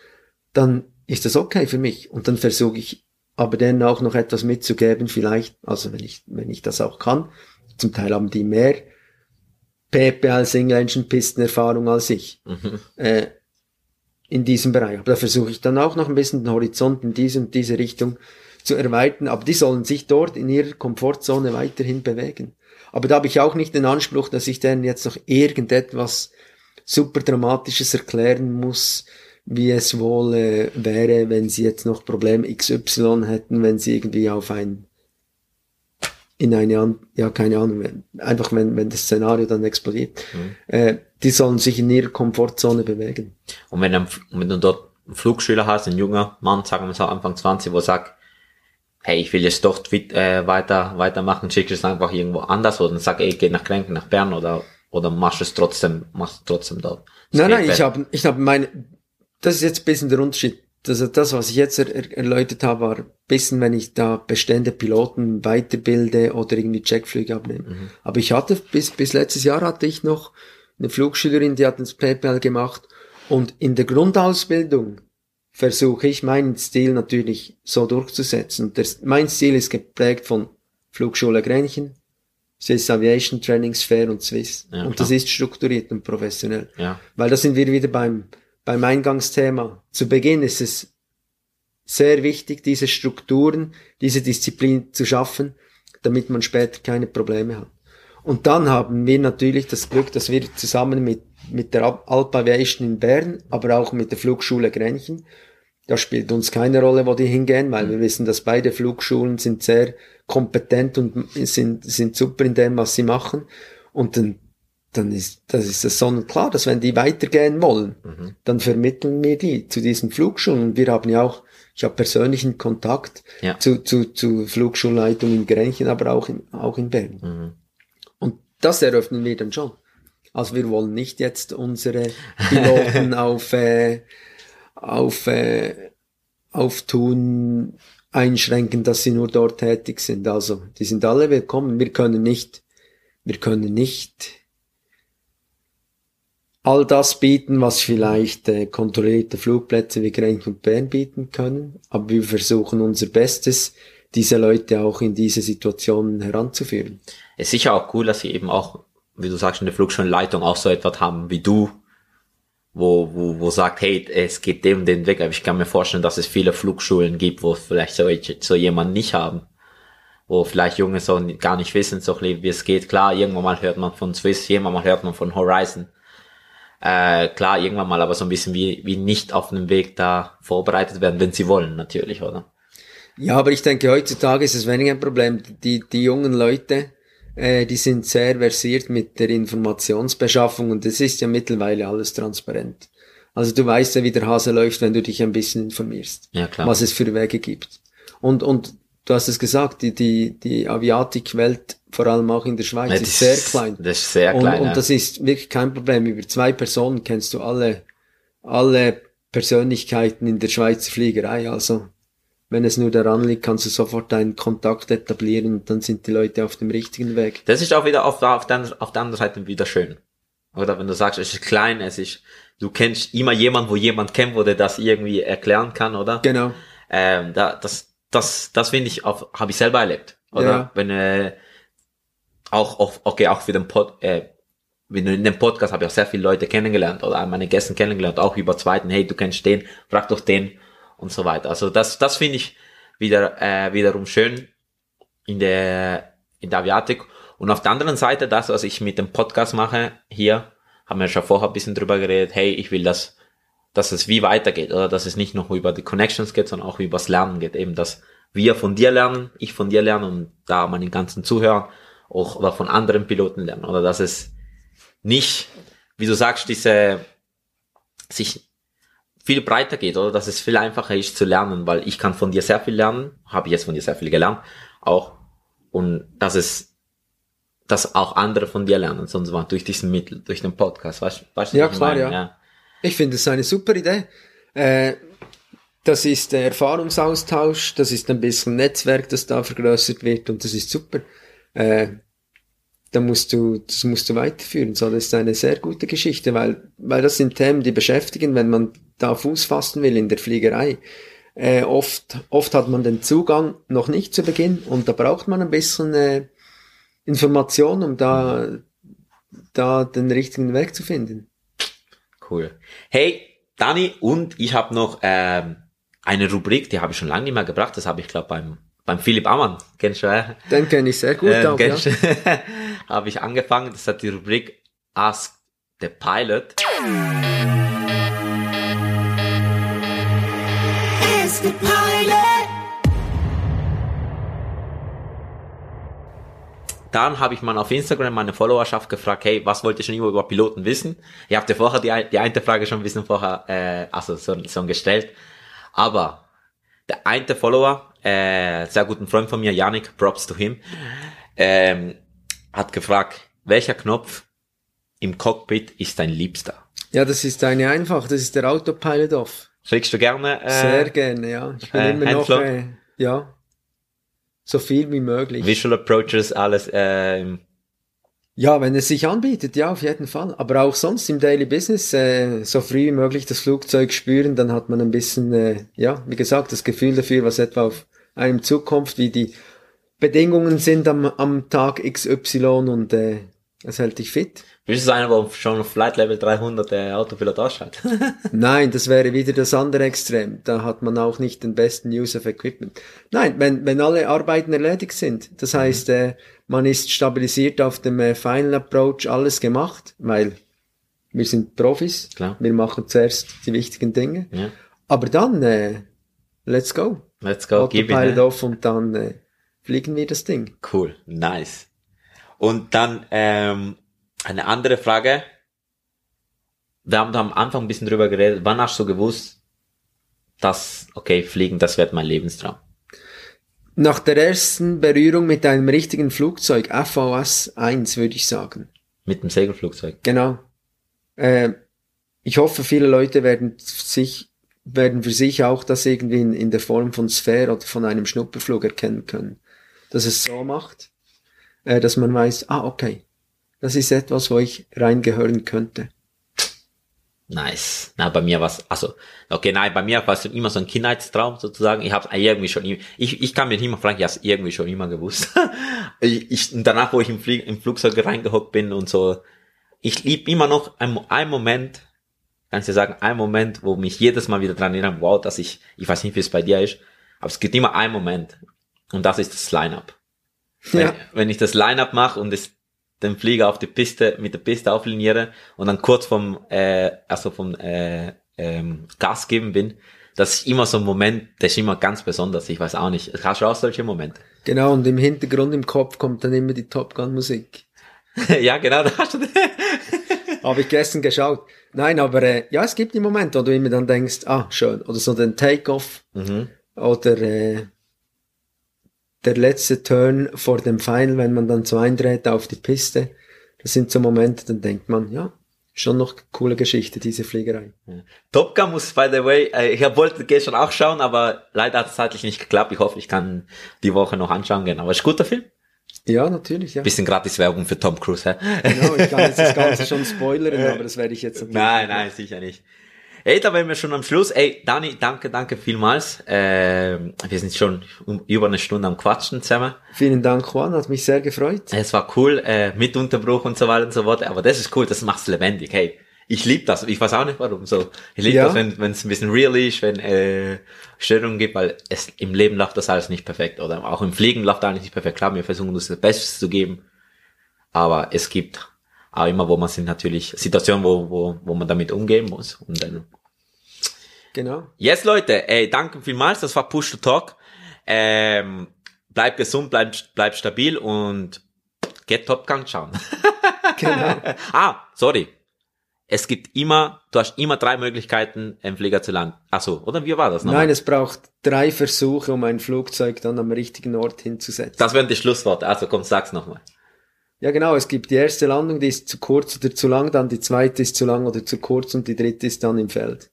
dann ist das okay für mich. Und dann versuche ich aber denen auch noch etwas mitzugeben, vielleicht, also wenn ich, wenn ich das auch kann. Zum Teil haben die mehr PPL Single Engine Pistenerfahrung als ich mhm. äh, in diesem Bereich. Aber da versuche ich dann auch noch ein bisschen den Horizont in diese und diese Richtung zu erweitern. Aber die sollen sich dort in ihrer Komfortzone weiterhin bewegen. Aber da habe ich auch nicht den Anspruch, dass ich denen jetzt noch irgendetwas super Dramatisches erklären muss, wie es wohl äh, wäre, wenn sie jetzt noch Problem XY hätten, wenn sie irgendwie auf ein in eine, ja, keine Ahnung, einfach wenn, wenn das Szenario dann explodiert. Mhm. Äh, die sollen sich in ihrer Komfortzone bewegen. Und wenn, du, wenn du dort einen Flugschüler hast, ein junger Mann, sagen wir so Anfang 20, wo sagt, hey, ich will jetzt doch äh, weiter, weitermachen, schick es einfach irgendwo anders oder dann sag, ey, geh nach Krenken, nach Bern oder, oder machst es trotzdem, machst es trotzdem dort. Nein, nein, ich habe, ich habe meine, das ist jetzt ein bisschen der Unterschied. das, das, was ich jetzt er, erläutert habe, war ein bisschen, wenn ich da bestände Piloten weiterbilde oder irgendwie Checkflüge abnehme. Mhm. Aber ich hatte, bis, bis letztes Jahr hatte ich noch eine Flugschülerin, die hat ins PayPal gemacht und in der Grundausbildung versuche ich meinen Stil natürlich so durchzusetzen. Der, mein Stil ist geprägt von Flugschule Grenchen, Swiss Aviation Training Sphere und Swiss. Ja, und das ist strukturiert und professionell. Ja. Weil da sind wir wieder beim, beim Eingangsthema. Zu Beginn ist es sehr wichtig, diese Strukturen, diese Disziplin zu schaffen, damit man später keine Probleme hat. Und dann haben wir natürlich das Glück, dass wir zusammen mit, mit der Alp Aviation in Bern, aber auch mit der Flugschule Grenchen, da spielt uns keine Rolle, wo die hingehen, weil wir wissen, dass beide Flugschulen sind sehr kompetent und sind, sind super in dem, was sie machen. Und dann, dann ist, das ist das sonnenklar, dass wenn die weitergehen wollen, mhm. dann vermitteln wir die zu diesen Flugschulen. Und wir haben ja auch, ich habe persönlichen Kontakt ja. zu, zu, zu Flugschulleitung in Grenchen, aber auch in, auch in Bern. Mhm. Und das eröffnen wir dann schon. Also wir wollen nicht jetzt unsere Piloten auf, äh, auf, äh, auf Tun einschränken, dass sie nur dort tätig sind. Also, die sind alle willkommen. Wir können nicht, wir können nicht all das bieten, was vielleicht äh, kontrollierte Flugplätze wie Grench und Bern bieten können. Aber wir versuchen unser Bestes, diese Leute auch in diese Situationen heranzuführen. Es ist sicher auch cool, dass sie eben auch, wie du sagst, in der Flugschulleitung auch so etwas haben wie du, wo, wo, wo sagt, hey, es geht dem den Weg. Aber ich kann mir vorstellen, dass es viele Flugschulen gibt, wo vielleicht so, so jemand nicht haben. Wo vielleicht Junge so gar nicht wissen, so wie es geht. Klar, irgendwann mal hört man von Swiss, irgendwann mal hört man von Horizon. Äh, klar, irgendwann mal, aber so ein bisschen wie, wie nicht auf dem Weg da vorbereitet werden, wenn sie wollen, natürlich, oder? Ja, aber ich denke, heutzutage ist es weniger ein Problem. Die, die jungen Leute, äh, die sind sehr versiert mit der Informationsbeschaffung und es ist ja mittlerweile alles transparent. Also du weißt ja, wie der Hase läuft, wenn du dich ein bisschen informierst, ja, klar. was es für Wege gibt. Und, und du hast es gesagt, die, die, die Aviatik-Welt, vor allem auch in der Schweiz, ja, ist sehr klein. Das ist sehr klein. Und, und das ist wirklich kein Problem. Über zwei Personen kennst du alle, alle Persönlichkeiten in der Schweizer Fliegerei. Also wenn es nur daran liegt, kannst du sofort einen Kontakt etablieren und dann sind die Leute auf dem richtigen Weg. Das ist auch wieder auf, auf, der, auf der anderen Seite wieder schön. Oder wenn du sagst, es ist klein, es ist, du kennst immer jemand, wo jemand kennt, wo der das irgendwie erklären kann, oder? Genau. Ähm, da, das, das, das finde ich, habe ich selber erlebt, oder? Ja. Wenn äh, auch, auch, okay, auch für den Pod, äh, wenn in dem Podcast habe ich auch sehr viele Leute kennengelernt oder meine Gäste kennengelernt, auch über zweiten, hey, du kennst den, frag doch den und so weiter. Also das, das finde ich wieder, äh, wiederum schön in der, in der Aviatik. Und auf der anderen Seite, das, was ich mit dem Podcast mache, hier, haben wir schon vorher ein bisschen drüber geredet, hey, ich will das, dass es wie weitergeht, oder? Dass es nicht nur über die Connections geht, sondern auch über das Lernen geht, eben, dass wir von dir lernen, ich von dir lernen und da meine ganzen Zuhörer auch oder von anderen Piloten lernen, oder? Dass es nicht, wie du sagst, diese, sich viel breiter geht oder? Dass es viel einfacher ist zu lernen, weil ich kann von dir sehr viel lernen, habe ich jetzt von dir sehr viel gelernt, auch. Und dass es dass auch andere von dir lernen, sonst war durch diesen Mittel, durch den Podcast, weißt, weißt du? Ja klar, ja. Ich finde es eine super Idee. Äh, das ist der Erfahrungsaustausch, das ist ein bisschen Netzwerk, das da vergrößert wird und das ist super. Äh, da musst du, das musst du weiterführen. So, das ist eine sehr gute Geschichte, weil, weil das sind Themen, die beschäftigen, wenn man da Fuß fassen will in der Fliegerei. Äh, oft, oft hat man den Zugang noch nicht zu Beginn und da braucht man ein bisschen äh, Information, um da, da den richtigen Weg zu finden. Cool. Hey, Dani, und ich habe noch ähm, eine Rubrik, die habe ich schon lange nicht mehr gebracht, das habe ich glaube beim beim Philipp Ammann, kennst du? Äh? Den kenne ich sehr gut ähm, auch, ja. habe ich angefangen, das hat die Rubrik Ask the Pilot. the pilot. Dann habe ich mal auf Instagram meine Followerschaft gefragt, hey, was wollt ihr schon immer über Piloten wissen? Ihr habt ja vorher die, die eine Frage schon ein bisschen vorher, äh, also so, so gestellt. Aber der eine Follower, äh, sehr guten Freund von mir, Yannick, props to him, ähm, hat gefragt, welcher Knopf im Cockpit ist dein Liebster? Ja, das ist eine einfach, das ist der Autopilot off. Fliegst du gerne? Äh, Sehr gerne, ja. Ich bin äh, immer noch, äh, ja, so viel wie möglich. Visual Approaches, alles äh, ja, wenn es sich anbietet, ja, auf jeden Fall. Aber auch sonst im Daily Business, äh, so früh wie möglich das Flugzeug spüren, dann hat man ein bisschen, äh, ja, wie gesagt, das Gefühl dafür, was etwa auf einem Zukunft, wie die Bedingungen sind am, am Tag XY und äh, es hält dich fit. Bist du einer, der schon auf Flight Level 300 der Autopilot ausschaut? Nein, das wäre wieder das andere Extrem. Da hat man auch nicht den besten Use of Equipment. Nein, wenn, wenn alle Arbeiten erledigt sind, das mhm. heißt, äh, man ist stabilisiert auf dem äh, Final Approach, alles gemacht, weil wir sind Profis. Klar. Wir machen zuerst die wichtigen Dinge. Ja. Aber dann, äh, let's go. Let's go. Autopilot off und dann äh, fliegen wir das Ding. Cool, nice. Und dann ähm, eine andere Frage. Wir haben da am Anfang ein bisschen drüber geredet. Wann hast du gewusst, dass, okay, fliegen, das wird mein Lebenstraum? Nach der ersten Berührung mit einem richtigen Flugzeug, FVS 1, würde ich sagen. Mit dem Segelflugzeug? Genau. Äh, ich hoffe, viele Leute werden sich, werden für sich auch das irgendwie in, in der Form von Sphäre oder von einem Schnupperflug erkennen können. Dass es so macht, äh, dass man weiß, ah, okay, das ist etwas, wo ich reingehören könnte. Nice. Na, bei mir war's, also, okay, nein, bei mir war es immer so ein Kindheitstraum sozusagen. Ich habe irgendwie schon, ich, ich kann mir nicht mal fragen, ich habe irgendwie schon immer gewusst. ich, ich, danach, wo ich im, Flieg, im Flugzeug reingehockt bin und so, ich lieb immer noch einen, einen Moment, kannst du sagen, einen Moment, wo mich jedes Mal wieder dran erinnert, wow, dass ich, ich weiß nicht, wie es bei dir ist, aber es gibt immer einen Moment. Und das ist das Line-Up. Ja. Wenn, wenn ich das Line-Up mache und es den Flieger auf die Piste, mit der Piste aufliniere und dann kurz vom, äh, also vom äh, ähm, Gas geben bin, das ist immer so ein Moment, der ist immer ganz besonders. Ich weiß auch nicht. Hast du auch solche Momente? Genau, und im Hintergrund im Kopf kommt dann immer die Top Gun Musik. ja, genau, da hast du Habe ich gestern geschaut. Nein, aber äh, ja, es gibt die Momente, wo du immer dann denkst, ah, schön. Oder so den Take-Off. Mhm. Oder äh, der letzte Turn vor dem Final, wenn man dann so eindreht auf die Piste, das sind so Momente, dann denkt man, ja, schon noch coole Geschichte, diese Fliegerei. Ja. Top Gun muss, by the way, äh, ich wollte gestern auch schauen, aber leider hat es zeitlich nicht geklappt. Ich hoffe, ich kann die Woche noch anschauen gehen. Aber ist guter Film? Ja, natürlich, ja. Bisschen gratis Werbung für Tom Cruise, hä? Genau, ich kann jetzt das Ganze schon spoilern, aber das werde ich jetzt nicht. Nein, nein, sicher nicht. Ey, da wären wir schon am Schluss. Ey, Dani, danke, danke vielmals. Äh, wir sind schon über eine Stunde am Quatschen zusammen. Vielen Dank, Juan, hat mich sehr gefreut. Es war cool, äh, mit Unterbruch und so weiter und so fort. Aber das ist cool, das macht's lebendig. Hey, ich lieb das. Ich weiß auch nicht warum. So, ich lieb ja. das, wenn es ein bisschen real ist, wenn äh, Störungen gibt, weil es im Leben läuft das alles nicht perfekt oder auch im Fliegen läuft alles nicht perfekt. Klar, wir versuchen uns das Bestes zu geben, aber es gibt auch immer, wo man sind natürlich Situationen, wo, wo, wo man damit umgehen muss. Und dann Genau. Yes, Leute, ey, danke vielmals, das war Push to Talk. Ähm, bleibt gesund, bleibt, bleibt stabil und get Top Gun schauen. genau. ah, sorry. Es gibt immer, du hast immer drei Möglichkeiten, einen Flieger zu landen. Ach so, oder wie war das nochmal? Nein, es braucht drei Versuche, um ein Flugzeug dann am richtigen Ort hinzusetzen. Das wären die Schlussworte. Also komm, sag's nochmal. Ja, genau. Es gibt die erste Landung, die ist zu kurz oder zu lang, dann die zweite ist zu lang oder zu kurz und die dritte ist dann im Feld.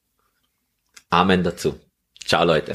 Amen dazu. Ciao Leute.